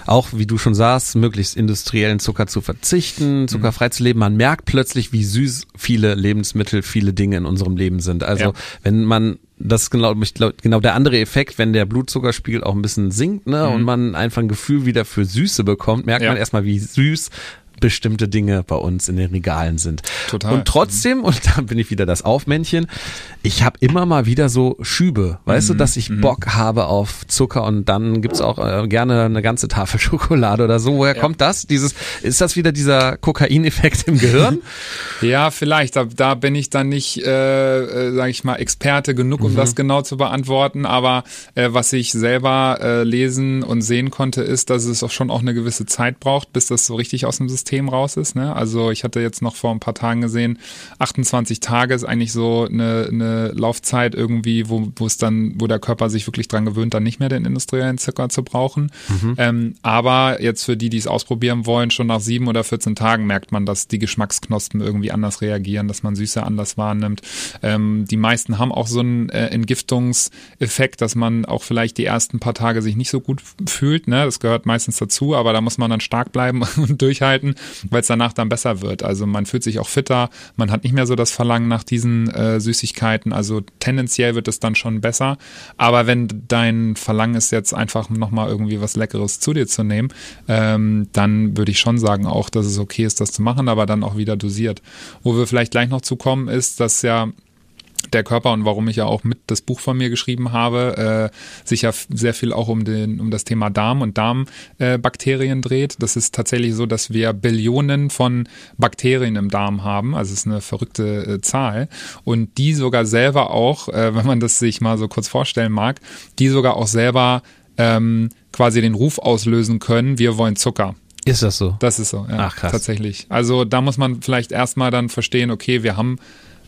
Speaker 2: auch wie du schon sagst, möglichst industriellen Zucker zu verzichten, zuckerfrei zu leben. Man merkt plötzlich, wie süß viele Lebensmittel, viele Dinge in unserem Leben sind. Also
Speaker 3: Ja.
Speaker 2: wenn man das ist genau, ich glaub, genau der andere Effekt, wenn der Blutzuckerspiegel auch ein bisschen sinkt, ne, und man einfach ein Gefühl wieder für Süße bekommt, merkt
Speaker 3: Ja.
Speaker 2: man erstmal, wie süß bestimmte Dinge bei uns in den Regalen sind.
Speaker 3: Total.
Speaker 2: Und trotzdem, und da bin ich wieder das Aufmännchen, ich habe immer mal wieder so Schübe, weißt du,
Speaker 3: Mhm.
Speaker 2: dass ich Bock habe auf Zucker und dann gibt's auch äh, gerne eine ganze Tafel [LAUGHS] Schokolade oder so. Woher kommt das? Dieses, ist das wieder dieser Kokaineffekt im Gehirn? [LAUGHS]
Speaker 3: Ja, vielleicht. Da, da bin ich dann nicht, äh, äh, sage ich mal, Experte genug, um das genau zu beantworten. Aber äh, was ich selber äh, lesen und sehen konnte, ist, dass es auch schon auch eine gewisse Zeit braucht, bis das so richtig aus dem System raus ist. Ne? Also ich hatte jetzt noch vor ein paar Tagen gesehen, 28 Tage ist eigentlich so eine, eine Laufzeit irgendwie, wo, wo es dann, wo der Körper sich wirklich dran gewöhnt, dann nicht mehr den industriellen Zucker zu brauchen. Ähm, aber jetzt für die, die es ausprobieren wollen, schon nach sieben oder 14 Tagen merkt man, dass die Geschmacksknospen irgendwie anders reagieren, dass man Süße anders wahrnimmt. Ähm, die meisten haben auch so einen äh, Entgiftungseffekt, dass man auch vielleicht die ersten paar Tage sich nicht so gut fühlt. Ne? Das gehört meistens dazu, aber da muss man dann stark bleiben [LAUGHS] und durchhalten, weil es danach dann besser wird. Also man fühlt sich auch fitter, man hat nicht mehr so das Verlangen nach diesen äh, Süßigkeiten. Also tendenziell wird es dann schon besser. Aber wenn dein Verlangen ist jetzt einfach nochmal irgendwie was Leckeres zu dir zu nehmen, ähm, dann würde ich schon sagen auch, dass es okay ist, das zu machen, aber dann auch wieder dosiert. Wo wir vielleicht gleich noch zu kommen, ist, dass ja der Körper und warum ich ja auch mit das Buch von mir geschrieben habe, äh, sich ja sehr viel auch um den um das Thema Darm und Darmbakterien äh, dreht. Das ist tatsächlich so, dass wir Billionen von Bakterien im Darm haben. Also es ist eine verrückte äh, Zahl und die sogar selber auch, äh, wenn man das sich mal so kurz vorstellen mag, die sogar auch selber ähm, quasi den Ruf auslösen können. Wir wollen Zucker.
Speaker 2: Ist das so?
Speaker 3: Das ist so, ja.
Speaker 2: Ach, krass.
Speaker 3: Tatsächlich. Also da muss man vielleicht erstmal dann verstehen, okay, wir haben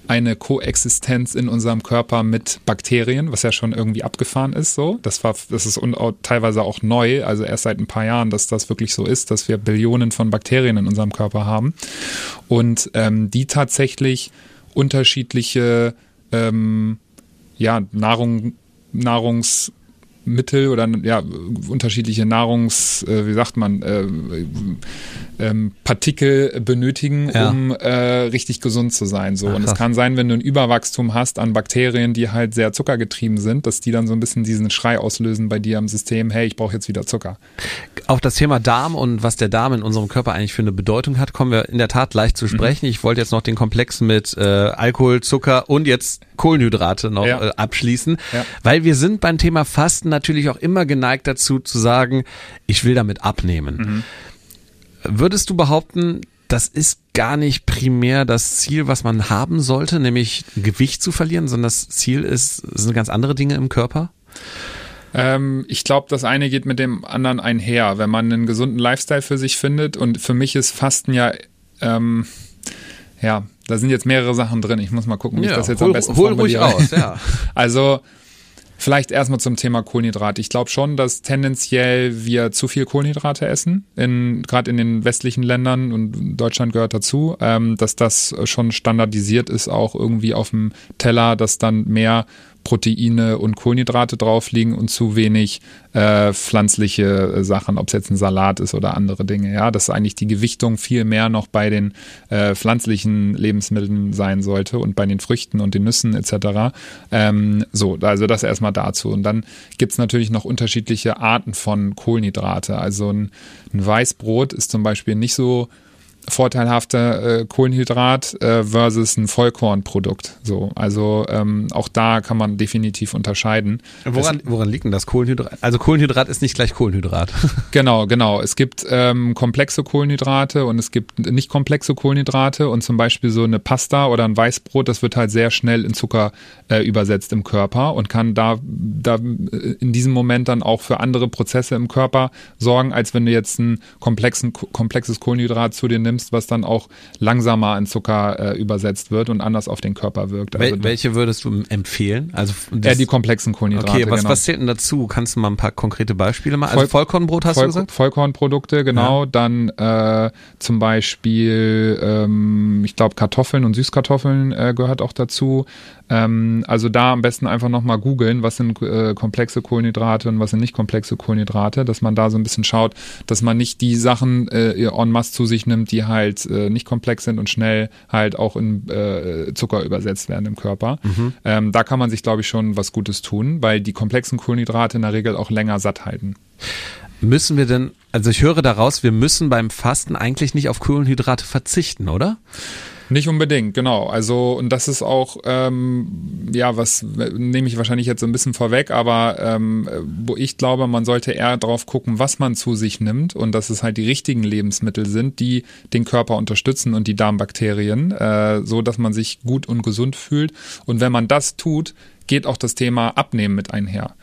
Speaker 3: eine Koexistenz in unserem Körper mit Bakterien, was ja schon irgendwie abgefahren ist, so. Das war, das ist teilweise auch neu, also erst seit ein paar Jahren, dass das wirklich so ist, dass wir Billionen von Bakterien in unserem Körper haben und ähm, die tatsächlich unterschiedliche ähm, ja, Nahrung, Nahrungsmittel oder ja, unterschiedliche Nahrungs, äh, wie sagt man, äh, ähm, Partikel benötigen,
Speaker 2: Ja.
Speaker 3: um äh, richtig gesund zu sein. So.
Speaker 2: Ach,
Speaker 3: Und es kann sein, wenn du ein Überwachstum hast an Bakterien, die halt sehr zuckergetrieben sind, dass die dann so ein bisschen diesen Schrei auslösen bei dir im System, hey, ich brauche jetzt wieder Zucker.
Speaker 2: Auf das Thema Darm und was der Darm in unserem Körper eigentlich für eine Bedeutung hat, kommen wir in der Tat leicht zu sprechen. Ich wollte jetzt noch den Komplex mit äh, Alkohol, Zucker und jetzt Kohlenhydrate noch
Speaker 3: Ja.
Speaker 2: äh, abschließen,
Speaker 3: Ja.
Speaker 2: weil wir sind beim Thema Fasten natürlich auch immer geneigt dazu zu sagen, ich will damit abnehmen. Würdest du behaupten, das ist gar nicht primär das Ziel, was man haben sollte, nämlich Gewicht zu verlieren, sondern das Ziel ist, sind ganz andere Dinge im Körper?
Speaker 3: Ähm, ich glaube, das eine geht mit dem anderen einher. Wenn man einen gesunden Lifestyle für sich findet und für mich ist Fasten ja, ähm, ja, da sind jetzt mehrere Sachen drin. Ich muss mal gucken, wie ich das jetzt am besten
Speaker 2: hol ruhig
Speaker 3: formuliere.
Speaker 2: aus, ja. [LAUGHS]
Speaker 3: Also Vielleicht erstmal zum Thema Kohlenhydrate. Ich glaube schon, dass tendenziell wir zu viel Kohlenhydrate essen, in, gerade in den westlichen Ländern und Deutschland gehört dazu, ähm, dass das schon standardisiert ist, auch irgendwie auf dem Teller, dass dann mehr Proteine und Kohlenhydrate drauf liegen und zu wenig äh, pflanzliche Sachen, ob es jetzt ein Salat ist oder andere Dinge. Ja, dass eigentlich die Gewichtung viel mehr noch bei den äh, pflanzlichen Lebensmitteln sein sollte und bei den Früchten und den Nüssen etc. Ähm, so, also das erstmal dazu. Und dann gibt es natürlich noch unterschiedliche Arten von Kohlenhydrate. Also ein, ein Weißbrot ist zum Beispiel nicht so vorteilhafter äh, Kohlenhydrat äh, versus ein Vollkornprodukt. So, also ähm, auch da kann man definitiv unterscheiden.
Speaker 2: Woran, woran liegt denn das Kohlenhydrat? Also Kohlenhydrat ist nicht gleich Kohlenhydrat. [LAUGHS]
Speaker 3: genau, genau. Es gibt ähm, komplexe Kohlenhydrate und es gibt nicht komplexe Kohlenhydrate und zum Beispiel so eine Pasta oder ein Weißbrot, das wird halt sehr schnell in Zucker äh, übersetzt im Körper und kann da, da äh, in diesem Moment dann auch für andere Prozesse im Körper sorgen, als wenn du jetzt ein komplexen, komplexes Kohlenhydrat zu dir nimmst nimmst, was dann auch langsamer in Zucker äh, übersetzt wird und anders auf den Körper wirkt.
Speaker 2: Also, Wel welche würdest du empfehlen?
Speaker 3: Also ja, die komplexen Kohlenhydrate. Okay,
Speaker 2: was, genau. was zählt denn dazu? Kannst du mal ein paar konkrete Beispiele machen? Also Vollkornbrot hast
Speaker 3: Voll,
Speaker 2: du gesagt?
Speaker 3: Vollkornprodukte, genau. Ja. Dann äh, zum Beispiel, ähm, ich glaube, Kartoffeln und Süßkartoffeln äh, gehört auch dazu. Ähm, also da am besten einfach nochmal googeln, was sind äh, komplexe Kohlenhydrate und was sind nicht komplexe Kohlenhydrate, dass man da so ein bisschen schaut, dass man nicht die Sachen äh, en masse zu sich nimmt, die halt äh, nicht komplex sind und schnell halt auch in äh, Zucker übersetzt werden im Körper. Mhm. Ähm, da kann man sich, glaube ich, schon was Gutes tun, weil die komplexen Kohlenhydrate in der Regel auch länger satt halten.
Speaker 2: Müssen wir denn, also ich höre daraus, wir müssen beim Fasten eigentlich nicht auf Kohlenhydrate verzichten, oder?
Speaker 3: Nicht unbedingt, genau. Also, und das ist auch, ähm, ja, was nehme ich wahrscheinlich jetzt so ein bisschen vorweg, aber ähm, wo ich glaube, man sollte eher drauf gucken, was man zu sich nimmt und dass es halt die richtigen Lebensmittel sind, die den Körper unterstützen und die Darmbakterien, äh, so dass man sich gut und gesund fühlt. Und wenn man das tut, geht auch das Thema Abnehmen mit einher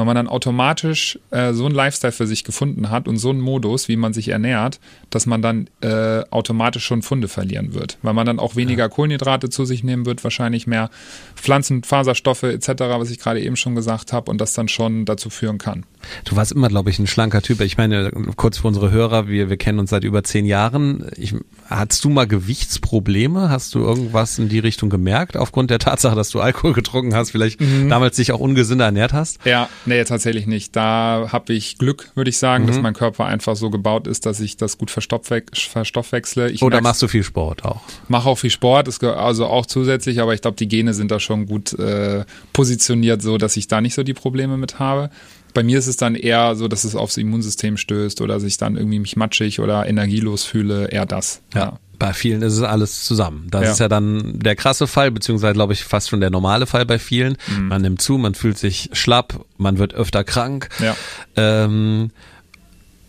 Speaker 3: weil man dann automatisch äh, so einen Lifestyle für sich gefunden hat und so einen Modus, wie man sich ernährt, dass man dann äh, automatisch schon Funde verlieren wird, weil man dann auch weniger ja. Kohlenhydrate zu sich nehmen wird, wahrscheinlich mehr Pflanzenfaserstoffe etc., was ich gerade eben schon gesagt habe und das dann schon dazu führen kann.
Speaker 2: Du warst immer, glaube ich, ein schlanker Typ. Ich meine, kurz für unsere Hörer, wir, wir kennen uns seit über zehn Jahren. Ich, hattest du mal Gewichtsprobleme? Hast du irgendwas in die Richtung gemerkt, aufgrund der Tatsache, dass du Alkohol getrunken hast, vielleicht mhm. damals dich auch ungesünder ernährt hast?
Speaker 3: Ja, Nee, tatsächlich nicht. Da habe ich Glück, würde ich sagen, mhm. dass mein Körper einfach so gebaut ist, dass ich das gut verstoffwechsle. Ich
Speaker 2: Oder machst du viel Sport auch?
Speaker 3: Mache auch viel Sport, also auch zusätzlich, aber ich glaube, die Gene sind da schon gut äh, positioniert, so dass ich da nicht so die Probleme mit habe. Bei mir ist es dann eher so, dass es aufs Immunsystem stößt oder sich dann irgendwie mich matschig oder energielos fühle, eher das.
Speaker 2: ja. ja bei vielen ist es alles zusammen. Das ja. ist ja dann der krasse Fall, beziehungsweise glaube ich fast schon der normale Fall bei vielen. Mhm. Man nimmt zu, man fühlt sich schlapp, man wird öfter krank. Ja. Ähm,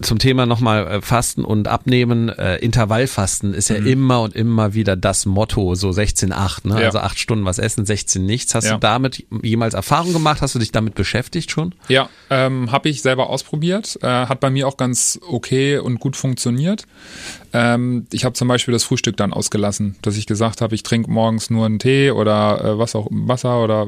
Speaker 2: zum Thema nochmal äh, Fasten und Abnehmen, äh, Intervallfasten ist ja mhm. immer und immer wieder das Motto, so 16-8, ne? Ja. also acht Stunden was essen, 16 nichts. Hast ja. du damit jemals Erfahrung gemacht? Hast du dich damit beschäftigt schon?
Speaker 3: Ja, ähm, habe ich selber ausprobiert, äh, hat bei mir auch ganz okay und gut funktioniert. Ähm, ich habe zum Beispiel das Frühstück dann ausgelassen, dass ich gesagt habe, ich trinke morgens nur einen Tee oder äh, was auch Wasser oder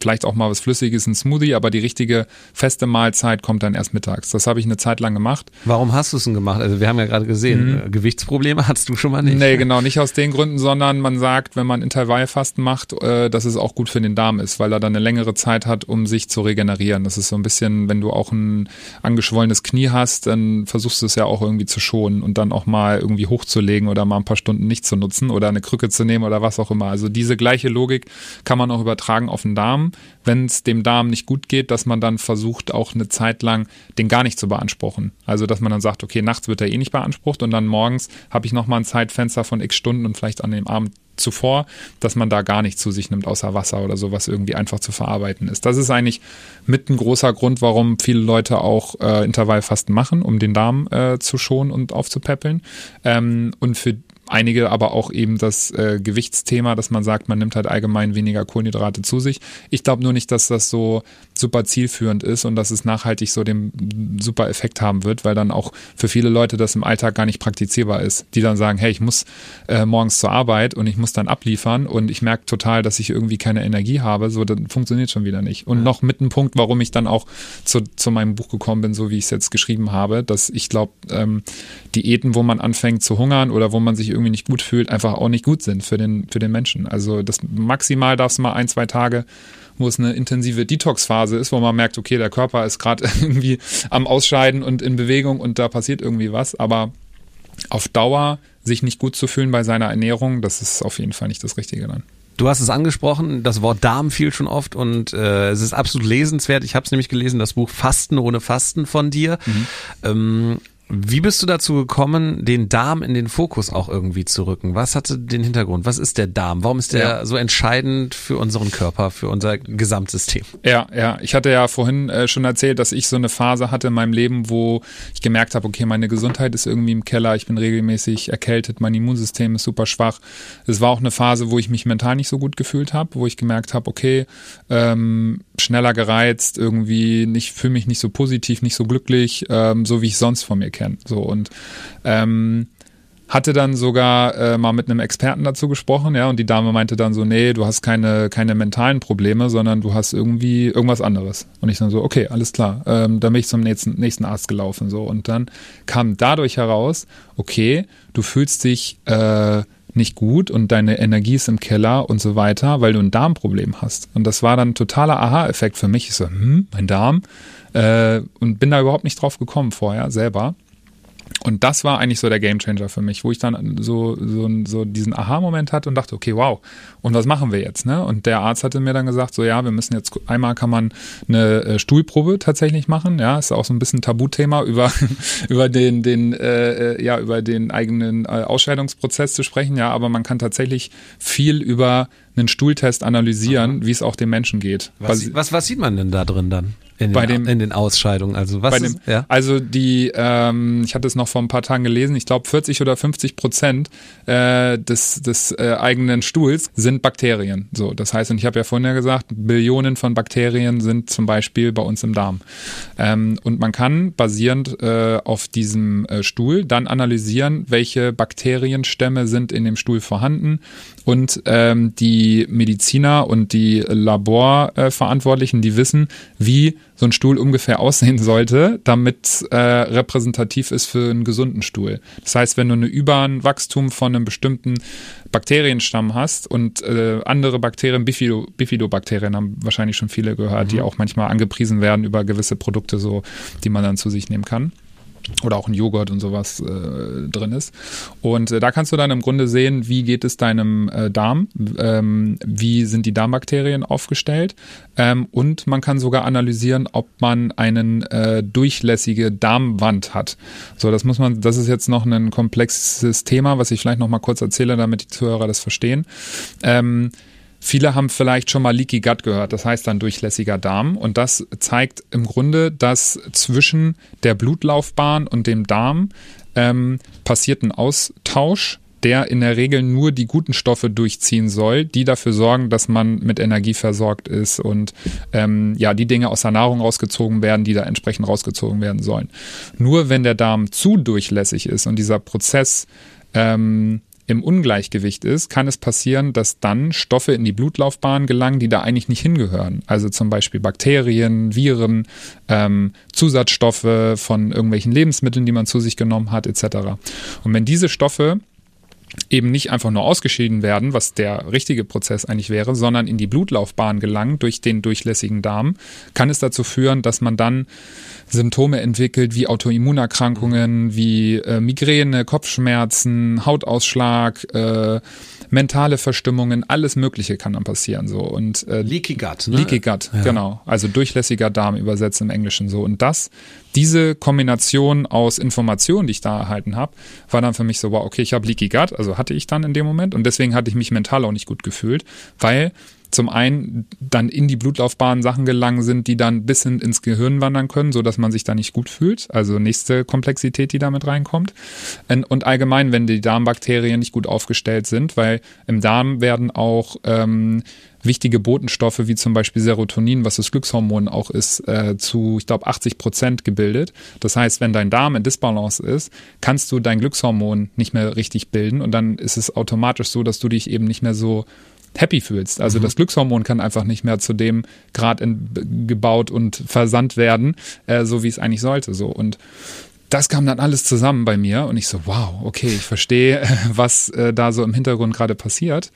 Speaker 3: vielleicht auch mal was Flüssiges, ein Smoothie, aber die richtige feste Mahlzeit kommt dann erst mittags. Das habe ich eine Zeit lang gemacht.
Speaker 2: Warum hast du es denn gemacht? Also wir haben ja gerade gesehen, mhm. Äh, Gewichtsprobleme [LAUGHS] hattest du schon mal nicht.
Speaker 3: Nee, genau, nicht aus den Gründen, sondern man sagt, wenn man Intervallfasten macht, äh, dass es auch gut für den Darm ist, weil er dann eine längere Zeit hat, um sich zu regenerieren. Das ist so ein bisschen, wenn du auch ein angeschwollenes Knie hast, dann versuchst du es ja auch irgendwie zu schonen und dann auch mal irgendwie hochzulegen oder mal ein paar Stunden nicht zu nutzen oder eine Krücke zu nehmen oder was auch immer. Also diese gleiche Logik kann man auch übertragen auf den Darm. Wenn es dem Darm nicht gut geht, dass man dann versucht, auch eine Zeit lang den gar nicht zu beanspruchen. Also dass man dann sagt, okay, nachts wird er eh nicht beansprucht und dann morgens habe ich nochmal ein Zeitfenster von x Stunden und vielleicht an dem Abend zuvor, dass man da gar nichts zu sich nimmt, außer Wasser oder so, was irgendwie einfach zu verarbeiten ist. Das ist eigentlich mit ein großer Grund, warum viele Leute auch äh, Intervallfasten machen, um den Darm äh, zu schonen und aufzupäppeln. Ähm, und für einige aber auch eben das äh, Gewichtsthema, dass man sagt, man nimmt halt allgemein weniger Kohlenhydrate zu sich. Ich glaube nur nicht, dass das so super zielführend ist und dass es nachhaltig so den super Effekt haben wird, weil dann auch für viele Leute das im Alltag gar nicht praktizierbar ist, die dann sagen, hey, ich muss äh, morgens zur Arbeit und ich muss dann abliefern und ich merke total, dass ich irgendwie keine Energie habe, so dann funktioniert schon wieder nicht. Und noch mit einem Punkt, warum ich dann auch zu, zu meinem Buch gekommen bin, so wie ich es jetzt geschrieben habe, dass ich glaube, ähm, Diäten, wo man anfängt zu hungern oder wo man sich irgendwie nicht gut fühlt, einfach auch nicht gut sind für den, für den Menschen. Also das maximal darf es mal ein, zwei Tage wo es eine intensive Detox-Phase ist, wo man merkt, okay, der Körper ist gerade [LAUGHS] irgendwie am Ausscheiden und in Bewegung und da passiert irgendwie was. Aber auf Dauer sich nicht gut zu fühlen bei seiner Ernährung, das ist auf jeden Fall nicht das Richtige dann.
Speaker 2: Du hast es angesprochen, das Wort Darm fiel schon oft und äh, es ist absolut lesenswert. Ich habe es nämlich gelesen, das Buch Fasten ohne Fasten von dir. Mhm. Ähm, wie bist du dazu gekommen, den Darm in den Fokus auch irgendwie zu rücken? Was hatte den Hintergrund? Was ist der Darm? Warum ist der ja. so entscheidend für unseren Körper, für unser Gesamtsystem?
Speaker 3: Ja, ja. Ich hatte ja vorhin äh, schon erzählt, dass ich so eine Phase hatte in meinem Leben, wo ich gemerkt habe, okay, meine Gesundheit ist irgendwie im Keller, ich bin regelmäßig erkältet, mein Immunsystem ist super schwach. Es war auch eine Phase, wo ich mich mental nicht so gut gefühlt habe, wo ich gemerkt habe, okay, ähm, schneller gereizt, irgendwie nicht, fühle mich nicht so positiv, nicht so glücklich, ähm, so wie ich sonst von mir kenne. So und ähm, hatte dann sogar äh, mal mit einem Experten dazu gesprochen, ja, und die Dame meinte dann so, nee, du hast keine, keine mentalen Probleme, sondern du hast irgendwie irgendwas anderes. Und ich dann so, okay, alles klar. Ähm, dann bin ich zum nächsten, nächsten Arzt gelaufen. so Und dann kam dadurch heraus, okay, du fühlst dich äh, nicht gut und deine Energie ist im Keller und so weiter, weil du ein Darmproblem hast. Und das war dann ein totaler Aha-Effekt für mich. Ich so, hm, mein Darm? Äh, und bin da überhaupt nicht drauf gekommen vorher selber. Und das war eigentlich so der Gamechanger für mich, wo ich dann so, so, so diesen Aha-Moment hatte und dachte, okay, wow, und was machen wir jetzt? Ne? Und der Arzt hatte mir dann gesagt, so ja, wir müssen jetzt, einmal kann man eine äh, Stuhlprobe tatsächlich machen, ja, ist auch so ein bisschen Tabuthema, [LAUGHS] über, über den, den, äh, äh, ja, über den eigenen äh, Ausscheidungsprozess zu sprechen, ja, aber man kann tatsächlich viel über einen Stuhltest analysieren, wie es auch dem Menschen geht.
Speaker 2: Was, was, was sieht man denn da drin dann? In, bei den, in den Ausscheidungen. Also was
Speaker 3: bei dem, ja? Also die, ähm, ich hatte es noch vor ein paar Tagen gelesen, ich glaube 40 oder 50 Prozent äh, des, des äh, eigenen Stuhls sind Bakterien. So, das heißt, und ich habe ja vorhin ja gesagt, Billionen von Bakterien sind zum Beispiel bei uns im Darm. Ähm, und man kann basierend äh, auf diesem äh, Stuhl dann analysieren, welche Bakterienstämme sind in dem Stuhl vorhanden und ähm, die Mediziner und die Laborverantwortlichen, die wissen, wie so ein Stuhl ungefähr [LAUGHS] aussehen sollte, damit äh, repräsentativ ist für einen gesunden Stuhl. Das heißt, wenn du eine über ein Wachstum von einem bestimmten Bakterienstamm hast und äh, andere Bakterien, Bifido, Bifidobakterien haben wahrscheinlich schon viele gehört, mhm. die auch manchmal angepriesen werden über gewisse Produkte, so die man dann zu sich nehmen kann oder auch ein Joghurt und sowas äh, drin ist. Und äh, da kannst du dann im Grunde sehen, wie geht es deinem äh, Darm, ähm, wie sind die Darmbakterien aufgestellt ähm, und man kann sogar analysieren, ob man einen äh, durchlässige Darmwand hat. So, das muss man, das ist jetzt noch ein komplexes Thema, was ich vielleicht noch mal kurz erzähle, damit die Zuhörer das verstehen. Ähm, Viele haben vielleicht schon mal Leaky Gut gehört, das heißt dann durchlässiger Darm. Und das zeigt im Grunde, dass zwischen der Blutlaufbahn und dem Darm ähm, passiert ein Austausch, der in der Regel nur die guten Stoffe durchziehen soll, die dafür sorgen, dass man mit Energie versorgt ist und ähm, ja, die Dinge aus der Nahrung rausgezogen werden, die da entsprechend rausgezogen werden sollen. Nur wenn der Darm zu durchlässig ist und dieser Prozess ähm, im Ungleichgewicht ist, kann es passieren, dass dann Stoffe in die Blutlaufbahn gelangen, die da eigentlich nicht hingehören. Also zum Beispiel Bakterien, Viren, ähm, Zusatzstoffe von irgendwelchen Lebensmitteln, die man zu sich genommen hat, etc. Und wenn diese Stoffe eben nicht einfach nur ausgeschieden werden, was der richtige Prozess eigentlich wäre, sondern in die Blutlaufbahn gelangen durch den durchlässigen Darm, kann es dazu führen, dass man dann Symptome entwickelt wie Autoimmunerkrankungen, wie äh, Migräne, Kopfschmerzen, Hautausschlag, äh, mentale Verstimmungen, alles Mögliche kann dann passieren so und
Speaker 2: äh, Leaky Gut, ne?
Speaker 3: Leaky Gut, ja. genau, also durchlässiger Darm übersetzt im Englischen so und das diese Kombination aus Informationen, die ich da erhalten habe, war dann für mich so, wow, okay, ich habe Leaky Gut, also hatte ich dann in dem Moment und deswegen hatte ich mich mental auch nicht gut gefühlt, weil zum einen dann in die Blutlaufbahn Sachen gelangen sind, die dann bis hin ins Gehirn wandern können, so dass man sich da nicht gut fühlt. Also nächste Komplexität, die damit reinkommt. Und allgemein, wenn die Darmbakterien nicht gut aufgestellt sind, weil im Darm werden auch ähm, wichtige Botenstoffe wie zum Beispiel Serotonin, was das Glückshormon auch ist, äh, zu, ich glaube, 80 Prozent gebildet. Das heißt, wenn dein Darm in Disbalance ist, kannst du dein Glückshormon nicht mehr richtig bilden und dann ist es automatisch so, dass du dich eben nicht mehr so happy fühlst. Also mhm. das Glückshormon kann einfach nicht mehr zu dem Grad in, gebaut und versandt werden, äh, so wie es eigentlich sollte. So und das kam dann alles zusammen bei mir und ich so, wow, okay, ich verstehe, [LAUGHS] was äh, da so im Hintergrund gerade passiert.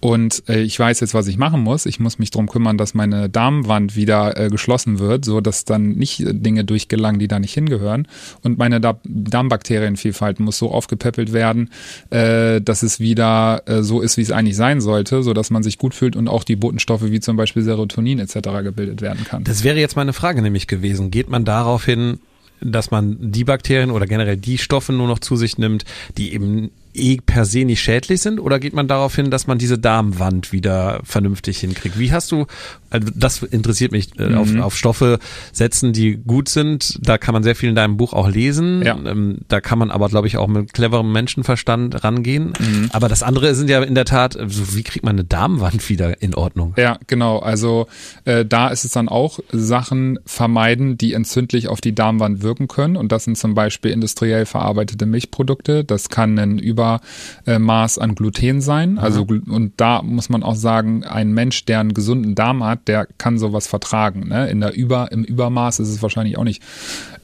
Speaker 3: Und äh, ich weiß jetzt, was ich machen muss. Ich muss mich drum kümmern, dass meine Darmwand wieder äh, geschlossen wird, so dass dann nicht äh, Dinge durchgelangen, die da nicht hingehören. Und meine da Darmbakterienvielfalt muss so aufgepäppelt werden, äh, dass es wieder äh, so ist, wie es eigentlich sein sollte, so dass man sich gut fühlt und auch die Botenstoffe wie zum Beispiel Serotonin etc. gebildet werden kann.
Speaker 2: Das wäre jetzt meine Frage nämlich gewesen. Geht man darauf hin, dass man die Bakterien oder generell die Stoffe nur noch zu sich nimmt, die eben eh per se nicht schädlich sind oder geht man darauf hin, dass man diese Darmwand wieder vernünftig hinkriegt? Wie hast du, also das interessiert mich, äh, mhm. auf, auf Stoffe setzen, die gut sind, da kann man sehr viel in deinem Buch auch lesen, ja. ähm, da kann man aber, glaube ich, auch mit cleverem Menschenverstand rangehen, mhm. aber das andere sind ja in der Tat, so wie kriegt man eine Darmwand wieder in Ordnung?
Speaker 3: Ja, genau, also äh, da ist es dann auch Sachen vermeiden, die entzündlich auf die Darmwand wirken können und das sind zum Beispiel industriell verarbeitete Milchprodukte, das kann ein über Übermaß an Gluten sein. Also und da muss man auch sagen, ein Mensch, der einen gesunden Darm hat, der kann sowas vertragen. Ne? In der Über, im Übermaß ist es wahrscheinlich auch nicht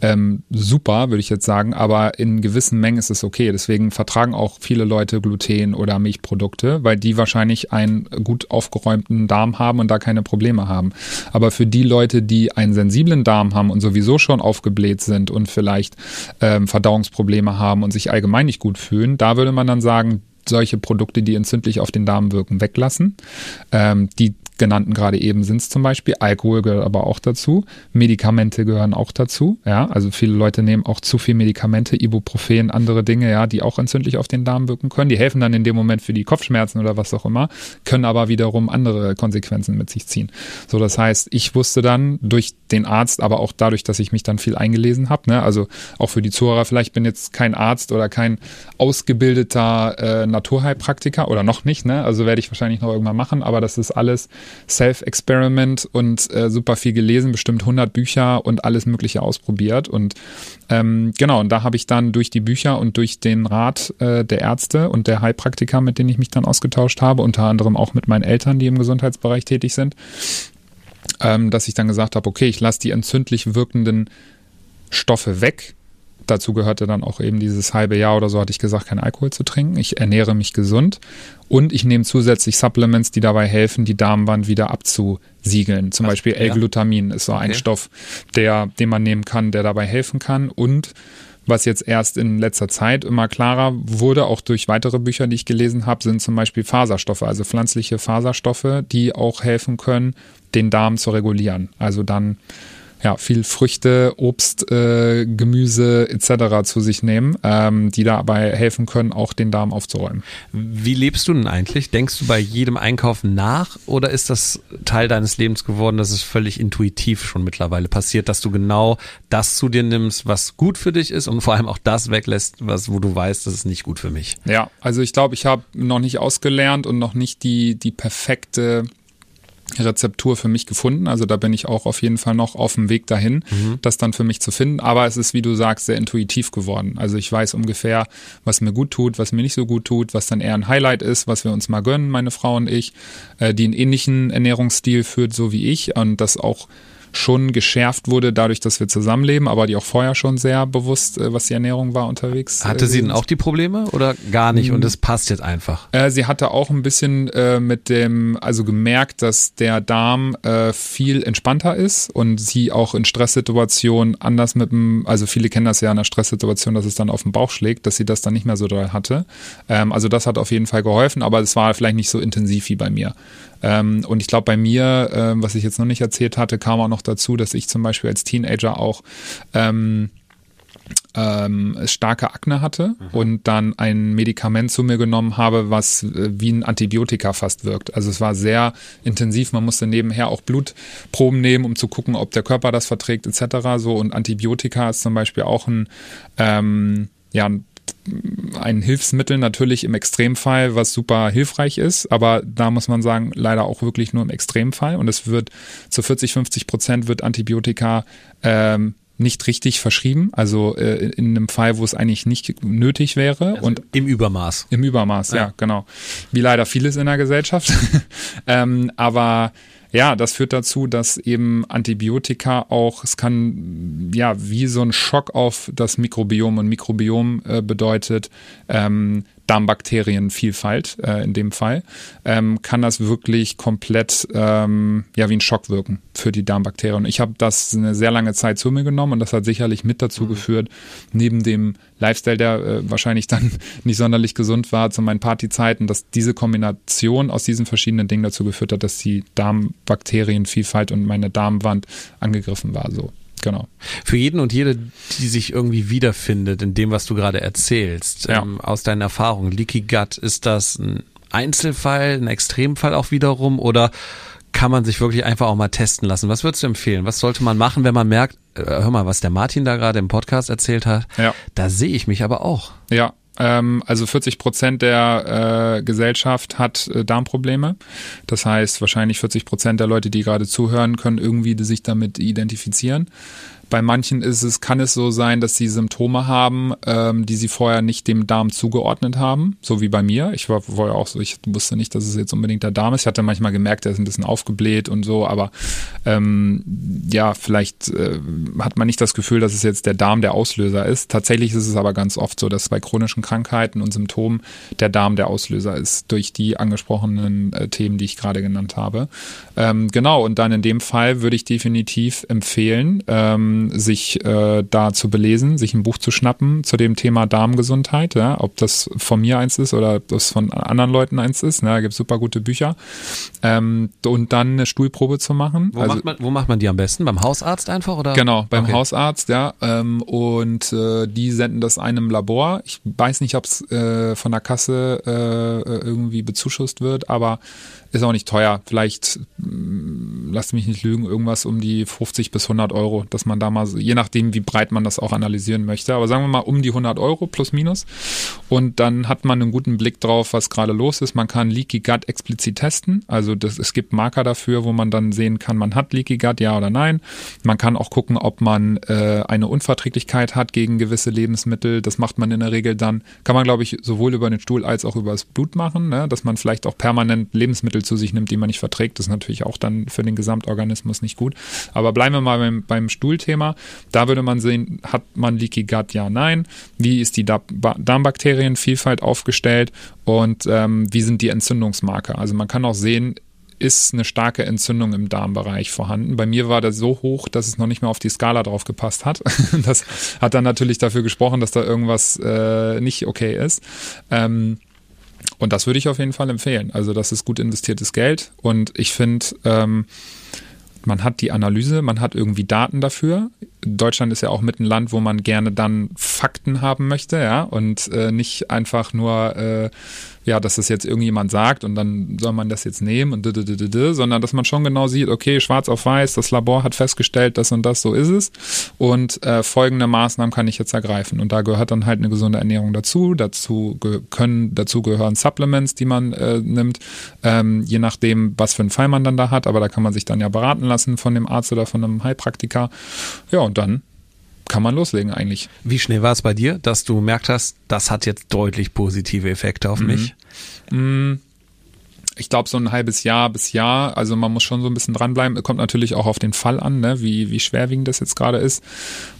Speaker 3: ähm, super, würde ich jetzt sagen, aber in gewissen Mengen ist es okay. Deswegen vertragen auch viele Leute Gluten oder Milchprodukte, weil die wahrscheinlich einen gut aufgeräumten Darm haben und da keine Probleme haben. Aber für die Leute, die einen sensiblen Darm haben und sowieso schon aufgebläht sind und vielleicht ähm, Verdauungsprobleme haben und sich allgemein nicht gut fühlen, da würde man dann sagen, solche Produkte, die entzündlich auf den Darm wirken, weglassen. Ähm, die genannten gerade eben sind es zum Beispiel. Alkohol gehört aber auch dazu. Medikamente gehören auch dazu. Ja, also viele Leute nehmen auch zu viel Medikamente, Ibuprofen, andere Dinge, ja, die auch entzündlich auf den Darm wirken können. Die helfen dann in dem Moment für die Kopfschmerzen oder was auch immer, können aber wiederum andere Konsequenzen mit sich ziehen. So, das heißt, ich wusste dann durch den Arzt, aber auch dadurch, dass ich mich dann viel eingelesen habe, ne, also auch für die Zuhörer, vielleicht bin jetzt kein Arzt oder kein ausgebildeter äh, Naturheilpraktiker oder noch nicht, ne, also werde ich wahrscheinlich noch irgendwann machen, aber das ist alles Self-Experiment und äh, super viel gelesen, bestimmt 100 Bücher und alles Mögliche ausprobiert. Und ähm, genau, und da habe ich dann durch die Bücher und durch den Rat äh, der Ärzte und der Heilpraktiker, mit denen ich mich dann ausgetauscht habe, unter anderem auch mit meinen Eltern, die im Gesundheitsbereich tätig sind, ähm, dass ich dann gesagt habe, okay, ich lasse die entzündlich wirkenden Stoffe weg dazu gehörte dann auch eben dieses halbe Jahr oder so, hatte ich gesagt, kein Alkohol zu trinken. Ich ernähre mich gesund und ich nehme zusätzlich Supplements, die dabei helfen, die Darmwand wieder abzusiegeln. Zum Ach, Beispiel L-Glutamin ist so ein okay. Stoff, der, den man nehmen kann, der dabei helfen kann. Und was jetzt erst in letzter Zeit immer klarer wurde, auch durch weitere Bücher, die ich gelesen habe, sind zum Beispiel Faserstoffe, also pflanzliche Faserstoffe, die auch helfen können, den Darm zu regulieren. Also dann ja, viel Früchte, Obst, äh, Gemüse etc. zu sich nehmen, ähm, die dabei helfen können, auch den Darm aufzuräumen.
Speaker 2: Wie lebst du denn eigentlich? Denkst du bei jedem Einkaufen nach oder ist das Teil deines Lebens geworden, dass es völlig intuitiv schon mittlerweile passiert, dass du genau das zu dir nimmst, was gut für dich ist und vor allem auch das weglässt, was, wo du weißt, das ist nicht gut für mich?
Speaker 3: Ja, also ich glaube, ich habe noch nicht ausgelernt und noch nicht die, die perfekte Rezeptur für mich gefunden. Also da bin ich auch auf jeden Fall noch auf dem Weg dahin, mhm. das dann für mich zu finden. Aber es ist, wie du sagst, sehr intuitiv geworden. Also ich weiß ungefähr, was mir gut tut, was mir nicht so gut tut, was dann eher ein Highlight ist, was wir uns mal gönnen, meine Frau und ich, äh, die einen ähnlichen Ernährungsstil führt, so wie ich und das auch schon geschärft wurde, dadurch, dass wir zusammenleben, aber die auch vorher schon sehr bewusst, äh, was die Ernährung war, unterwegs.
Speaker 2: Hatte äh, sie denn auch die Probleme oder gar nicht und es passt jetzt einfach?
Speaker 3: Äh, sie hatte auch ein bisschen äh, mit dem, also gemerkt, dass der Darm viel entspannter ist und sie auch in Stresssituationen anders mit dem, also viele kennen das ja in einer Stresssituation, dass es dann auf den Bauch schlägt, dass sie das dann nicht mehr so doll hatte. Ähm, also das hat auf jeden Fall geholfen, aber es war vielleicht nicht so intensiv wie bei mir. Ähm, und ich glaube, bei mir, äh, was ich jetzt noch nicht erzählt hatte, kam auch noch dazu, dass ich zum Beispiel als Teenager auch ähm, ähm, starke Akne hatte mhm. und dann ein Medikament zu mir genommen habe, was äh, wie ein Antibiotika fast wirkt. Also es war sehr intensiv. Man musste nebenher auch Blutproben nehmen, um zu gucken, ob der Körper das verträgt etc. So und Antibiotika ist zum Beispiel auch ein ähm, ja ein Hilfsmittel natürlich im Extremfall, was super hilfreich ist, aber da muss man sagen, leider auch wirklich nur im Extremfall und es wird zu 40, 50 Prozent wird Antibiotika ähm, nicht richtig verschrieben, also äh, in einem Fall, wo es eigentlich nicht nötig wäre
Speaker 2: also
Speaker 3: und
Speaker 2: im Übermaß.
Speaker 3: Im Übermaß, ja, ja genau. Wie leider vieles in der Gesellschaft. [LAUGHS] ähm, aber ja, das führt dazu, dass eben Antibiotika auch, es kann ja wie so ein Schock auf das Mikrobiom und Mikrobiom äh, bedeutet ähm, Darmbakterienvielfalt äh, in dem Fall, ähm, kann das wirklich komplett ähm, ja wie ein Schock wirken für die Darmbakterien. Ich habe das eine sehr lange Zeit zu mir genommen und das hat sicherlich mit dazu mhm. geführt, neben dem Lifestyle, der äh, wahrscheinlich dann [LAUGHS] nicht sonderlich gesund war zu meinen Partyzeiten, dass diese Kombination aus diesen verschiedenen Dingen dazu geführt hat, dass die Darmbakterienvielfalt und meine Darmwand angegriffen war. So. Genau.
Speaker 2: Für jeden und jede, die sich irgendwie wiederfindet in dem, was du gerade erzählst, ja. ähm, aus deinen Erfahrungen, Leaky Gut, ist das ein Einzelfall, ein Extremfall auch wiederum oder kann man sich wirklich einfach auch mal testen lassen? Was würdest du empfehlen? Was sollte man machen, wenn man merkt, äh, hör mal, was der Martin da gerade im Podcast erzählt hat, ja. da sehe ich mich aber auch.
Speaker 3: Ja, ähm, also 40 Prozent der äh, Gesellschaft hat äh, Darmprobleme. Das heißt, wahrscheinlich 40 Prozent der Leute, die gerade zuhören, können irgendwie sich damit identifizieren. Bei manchen ist es, kann es so sein, dass sie Symptome haben, ähm, die sie vorher nicht dem Darm zugeordnet haben, so wie bei mir. Ich war vorher auch so, ich wusste nicht, dass es jetzt unbedingt der Darm ist. Ich hatte manchmal gemerkt, er ist ein bisschen aufgebläht und so, aber ähm, ja, vielleicht äh, hat man nicht das Gefühl, dass es jetzt der Darm der Auslöser ist. Tatsächlich ist es aber ganz oft so, dass bei chronischen Krankheiten und Symptomen der Darm der Auslöser ist, durch die angesprochenen äh, Themen, die ich gerade genannt habe. Ähm, genau, und dann in dem Fall würde ich definitiv empfehlen, ähm, sich äh, da zu belesen, sich ein Buch zu schnappen zu dem Thema Darmgesundheit, ja, ob das von mir eins ist oder ob das von anderen Leuten eins ist. Ne, da gibt es super gute Bücher. Ähm, und dann eine Stuhlprobe zu machen.
Speaker 2: Wo, also, macht man, wo macht man die am besten? Beim Hausarzt einfach? oder?
Speaker 3: Genau, beim okay. Hausarzt, ja. Ähm, und äh, die senden das einem Labor. Ich weiß nicht, ob es äh, von der Kasse äh, irgendwie bezuschusst wird, aber ist auch nicht teuer. Vielleicht, mm, lasst mich nicht lügen, irgendwas um die 50 bis 100 Euro, dass man da mal, je nachdem, wie breit man das auch analysieren möchte, aber sagen wir mal um die 100 Euro plus minus. Und dann hat man einen guten Blick drauf, was gerade los ist. Man kann Leaky Gut explizit testen. Also das, es gibt Marker dafür, wo man dann sehen kann, man hat Leaky Gut, ja oder nein. Man kann auch gucken, ob man äh, eine Unverträglichkeit hat gegen gewisse Lebensmittel. Das macht man in der Regel dann, kann man glaube ich sowohl über den Stuhl als auch über das Blut machen, ne? dass man vielleicht auch permanent Lebensmittel zu sich nimmt, die man nicht verträgt. Das ist natürlich auch dann für den Gesamtorganismus nicht gut. Aber bleiben wir mal beim, beim Stuhlthema. Da würde man sehen, hat man Leaky Gut, ja, nein. Wie ist die Darmbakterienvielfalt aufgestellt und ähm, wie sind die Entzündungsmarker? Also man kann auch sehen, ist eine starke Entzündung im Darmbereich vorhanden. Bei mir war das so hoch, dass es noch nicht mehr auf die Skala drauf gepasst hat. [LAUGHS] Das hat dann natürlich dafür gesprochen, dass da irgendwas äh, nicht okay ist. Ähm, und das würde ich auf jeden Fall empfehlen. Also das ist gut investiertes Geld und ich finde, ähm, man hat die Analyse, man hat irgendwie Daten dafür. Deutschland ist ja auch mit ein Land, wo man gerne dann Fakten haben möchte, ja, und äh, nicht einfach nur äh, ja, dass das jetzt irgendjemand sagt und dann soll man das jetzt nehmen und sondern dass man schon genau sieht, okay, schwarz auf weiß, das Labor hat festgestellt, das und das, so ist es. Und äh, folgende Maßnahmen kann ich jetzt ergreifen. Und da gehört dann halt eine gesunde Ernährung dazu, dazu können, dazu gehören Supplements, die man äh, nimmt, ähm, je nachdem, was für einen Fall man dann da hat, aber da kann man sich dann ja beraten lassen von dem Arzt oder von einem Heilpraktiker, ja und dann kann man loslegen eigentlich.
Speaker 2: Wie schnell war es bei dir, dass du merkt hast, das hat jetzt deutlich positive Effekte auf mhm. mich?
Speaker 3: Mhm ich glaube, so ein halbes Jahr bis Jahr. Also man muss schon so ein bisschen dranbleiben. Kommt natürlich auch auf den Fall an, ne? wie, wie schwerwiegend das jetzt gerade ist.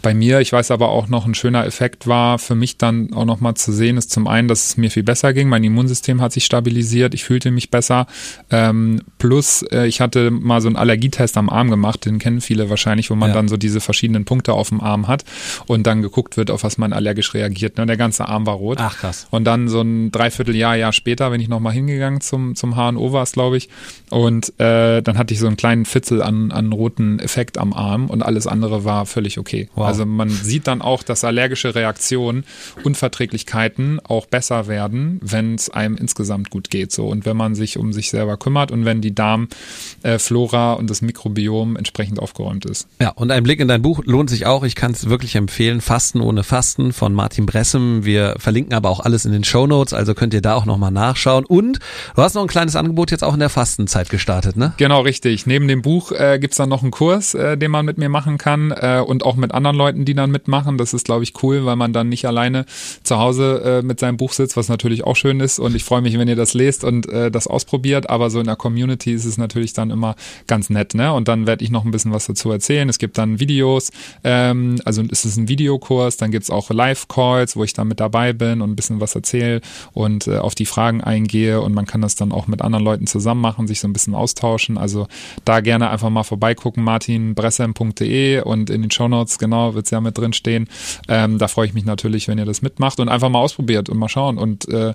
Speaker 3: Bei mir, ich weiß aber auch noch, ein schöner Effekt war für mich dann auch nochmal zu sehen, ist zum einen, dass es mir viel besser ging. Mein Immunsystem hat sich stabilisiert. Ich fühlte mich besser. Ähm, plus, äh, ich hatte mal so einen Allergietest am Arm gemacht. Den kennen viele wahrscheinlich, wo man ja. dann so diese verschiedenen Punkte auf dem Arm hat und dann geguckt wird, auf was man allergisch reagiert. Ne? Der ganze Arm war rot.
Speaker 2: Ach krass.
Speaker 3: Und dann so ein Dreivierteljahr, Jahr später, bin ich nochmal hingegangen zum, zum Haare HNO war es, glaube ich. Und äh, dann hatte ich so einen kleinen Fitzel an, an roten Effekt am Arm und alles andere war völlig okay. Wow. Also man sieht dann auch, dass allergische Reaktionen, Unverträglichkeiten auch besser werden, wenn es einem insgesamt gut geht. So und wenn man sich um sich selber kümmert und wenn die Darmflora und das Mikrobiom entsprechend aufgeräumt ist.
Speaker 2: Ja, und ein Blick in dein Buch lohnt sich auch. Ich kann es wirklich empfehlen. Fasten ohne Fasten von Martin Bressem. Wir verlinken aber auch alles in den Show Notes, also könnt ihr da auch nochmal nachschauen. Und du hast noch ein kleines Angebot jetzt auch in der Fastenzeit gestartet, ne?
Speaker 3: Genau, richtig. Neben dem Buch äh, gibt's dann noch einen Kurs, äh, den man mit mir machen kann äh, und auch mit anderen Leuten, die dann mitmachen. Das ist, glaube ich, cool, weil man dann nicht alleine zu Hause äh, mit seinem Buch sitzt, was natürlich auch schön ist. Und ich freue mich, wenn ihr das lest und äh, das ausprobiert. Aber so in der Community ist es natürlich dann immer ganz nett, ne? Und dann werde ich noch ein bisschen was dazu erzählen. Es gibt dann Videos, ähm, also es ist ein Videokurs, dann gibt's auch Live-Calls, wo ich dann mit dabei bin und ein bisschen was erzähle und äh, auf die Fragen eingehe und man kann das dann auch mit anderen Leuten zusammen machen, sich so ein bisschen austauschen. Also da gerne einfach mal vorbeigucken, martinbressem.de und in den Shownotes, genau, wird's ja mit drin stehen. Ähm, da freue ich mich natürlich, wenn ihr das mitmacht und einfach mal ausprobiert und mal schauen und äh,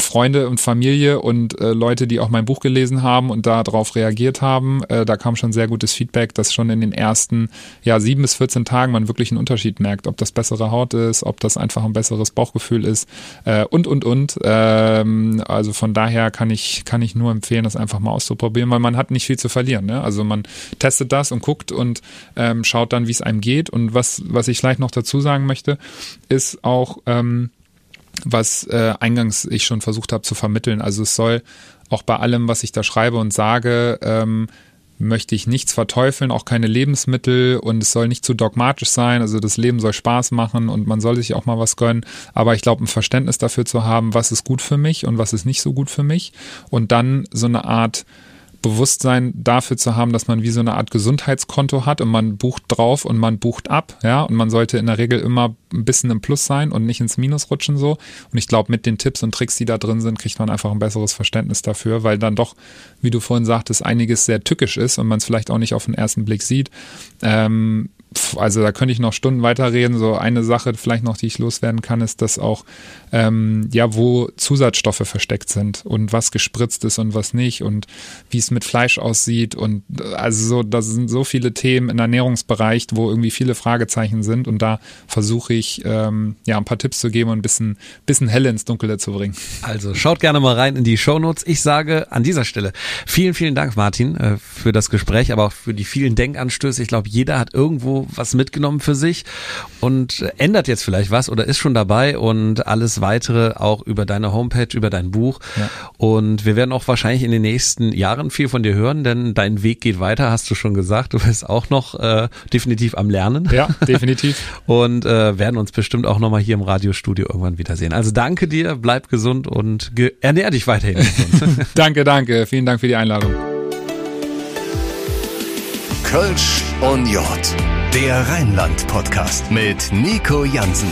Speaker 3: Freunde und Familie und äh, Leute, die auch mein Buch gelesen haben und darauf reagiert haben. Äh, da kam schon sehr gutes Feedback, dass schon in den ersten ja, sieben bis 14 Tagen man wirklich einen Unterschied merkt, ob das bessere Haut ist, ob das einfach ein besseres Bauchgefühl ist äh, und, und, und. Ähm, also von daher kann ich, kann ich nur empfehlen, das einfach mal auszuprobieren, weil man hat nicht viel zu verlieren. Ne? Also man testet das und guckt und ähm, schaut dann, wie es einem geht. Und was, was ich vielleicht noch dazu sagen möchte, ist auch, ähm, was äh, eingangs ich schon versucht habe zu vermitteln. Also es soll auch bei allem, was ich da schreibe und sage, ähm, möchte ich nichts verteufeln, auch keine Lebensmittel und es soll nicht zu dogmatisch sein. Also das Leben soll Spaß machen und man soll sich auch mal was gönnen. Aber ich glaube, ein Verständnis dafür zu haben, was ist gut für mich und was ist nicht so gut für mich und dann so eine Art Bewusstsein dafür zu haben, dass man wie so eine Art Gesundheitskonto hat und man bucht drauf und man bucht ab, ja, und man sollte in der Regel immer ein bisschen im Plus sein und nicht ins Minus rutschen so. Und ich glaube, mit den Tipps und Tricks, die da drin sind, kriegt man einfach ein besseres Verständnis dafür, weil dann doch, wie du vorhin sagtest, einiges sehr tückisch ist und man es vielleicht auch nicht auf den ersten Blick sieht. Ähm, also da könnte ich noch Stunden weiterreden. So eine Sache vielleicht noch, die ich loswerden kann, ist, dass auch ähm, ja, wo Zusatzstoffe versteckt sind und was gespritzt ist und was nicht und wie es mit Fleisch aussieht und also so, das sind so viele Themen im Ernährungsbereich, wo irgendwie viele Fragezeichen sind und da versuche ich ähm, ja ein paar Tipps zu geben und ein bisschen, bisschen helle ins Dunkle zu bringen.
Speaker 2: Also schaut gerne mal rein in die Shownotes. Ich sage an dieser Stelle vielen, vielen Dank, Martin, äh, für das Gespräch, aber auch für die vielen Denkanstöße. Ich glaube, jeder hat irgendwo was mitgenommen für sich und ändert jetzt vielleicht was oder ist schon dabei und alles weitere auch über deine Homepage, über dein Buch. Ja. Und wir werden auch wahrscheinlich in den nächsten Jahren viel von dir hören, denn dein Weg geht weiter, hast du schon gesagt. Du bist auch noch äh, definitiv am Lernen.
Speaker 3: Ja, definitiv. [LAUGHS]
Speaker 2: und äh, werden uns bestimmt auch nochmal hier im Radiostudio irgendwann wiedersehen. Also danke dir, bleib gesund und ernähr dich weiterhin. [LAUGHS]
Speaker 3: danke, danke. Vielen Dank für die Einladung.
Speaker 1: Kölsch und Jod. Der Rheinland-Podcast mit Nico Jansen.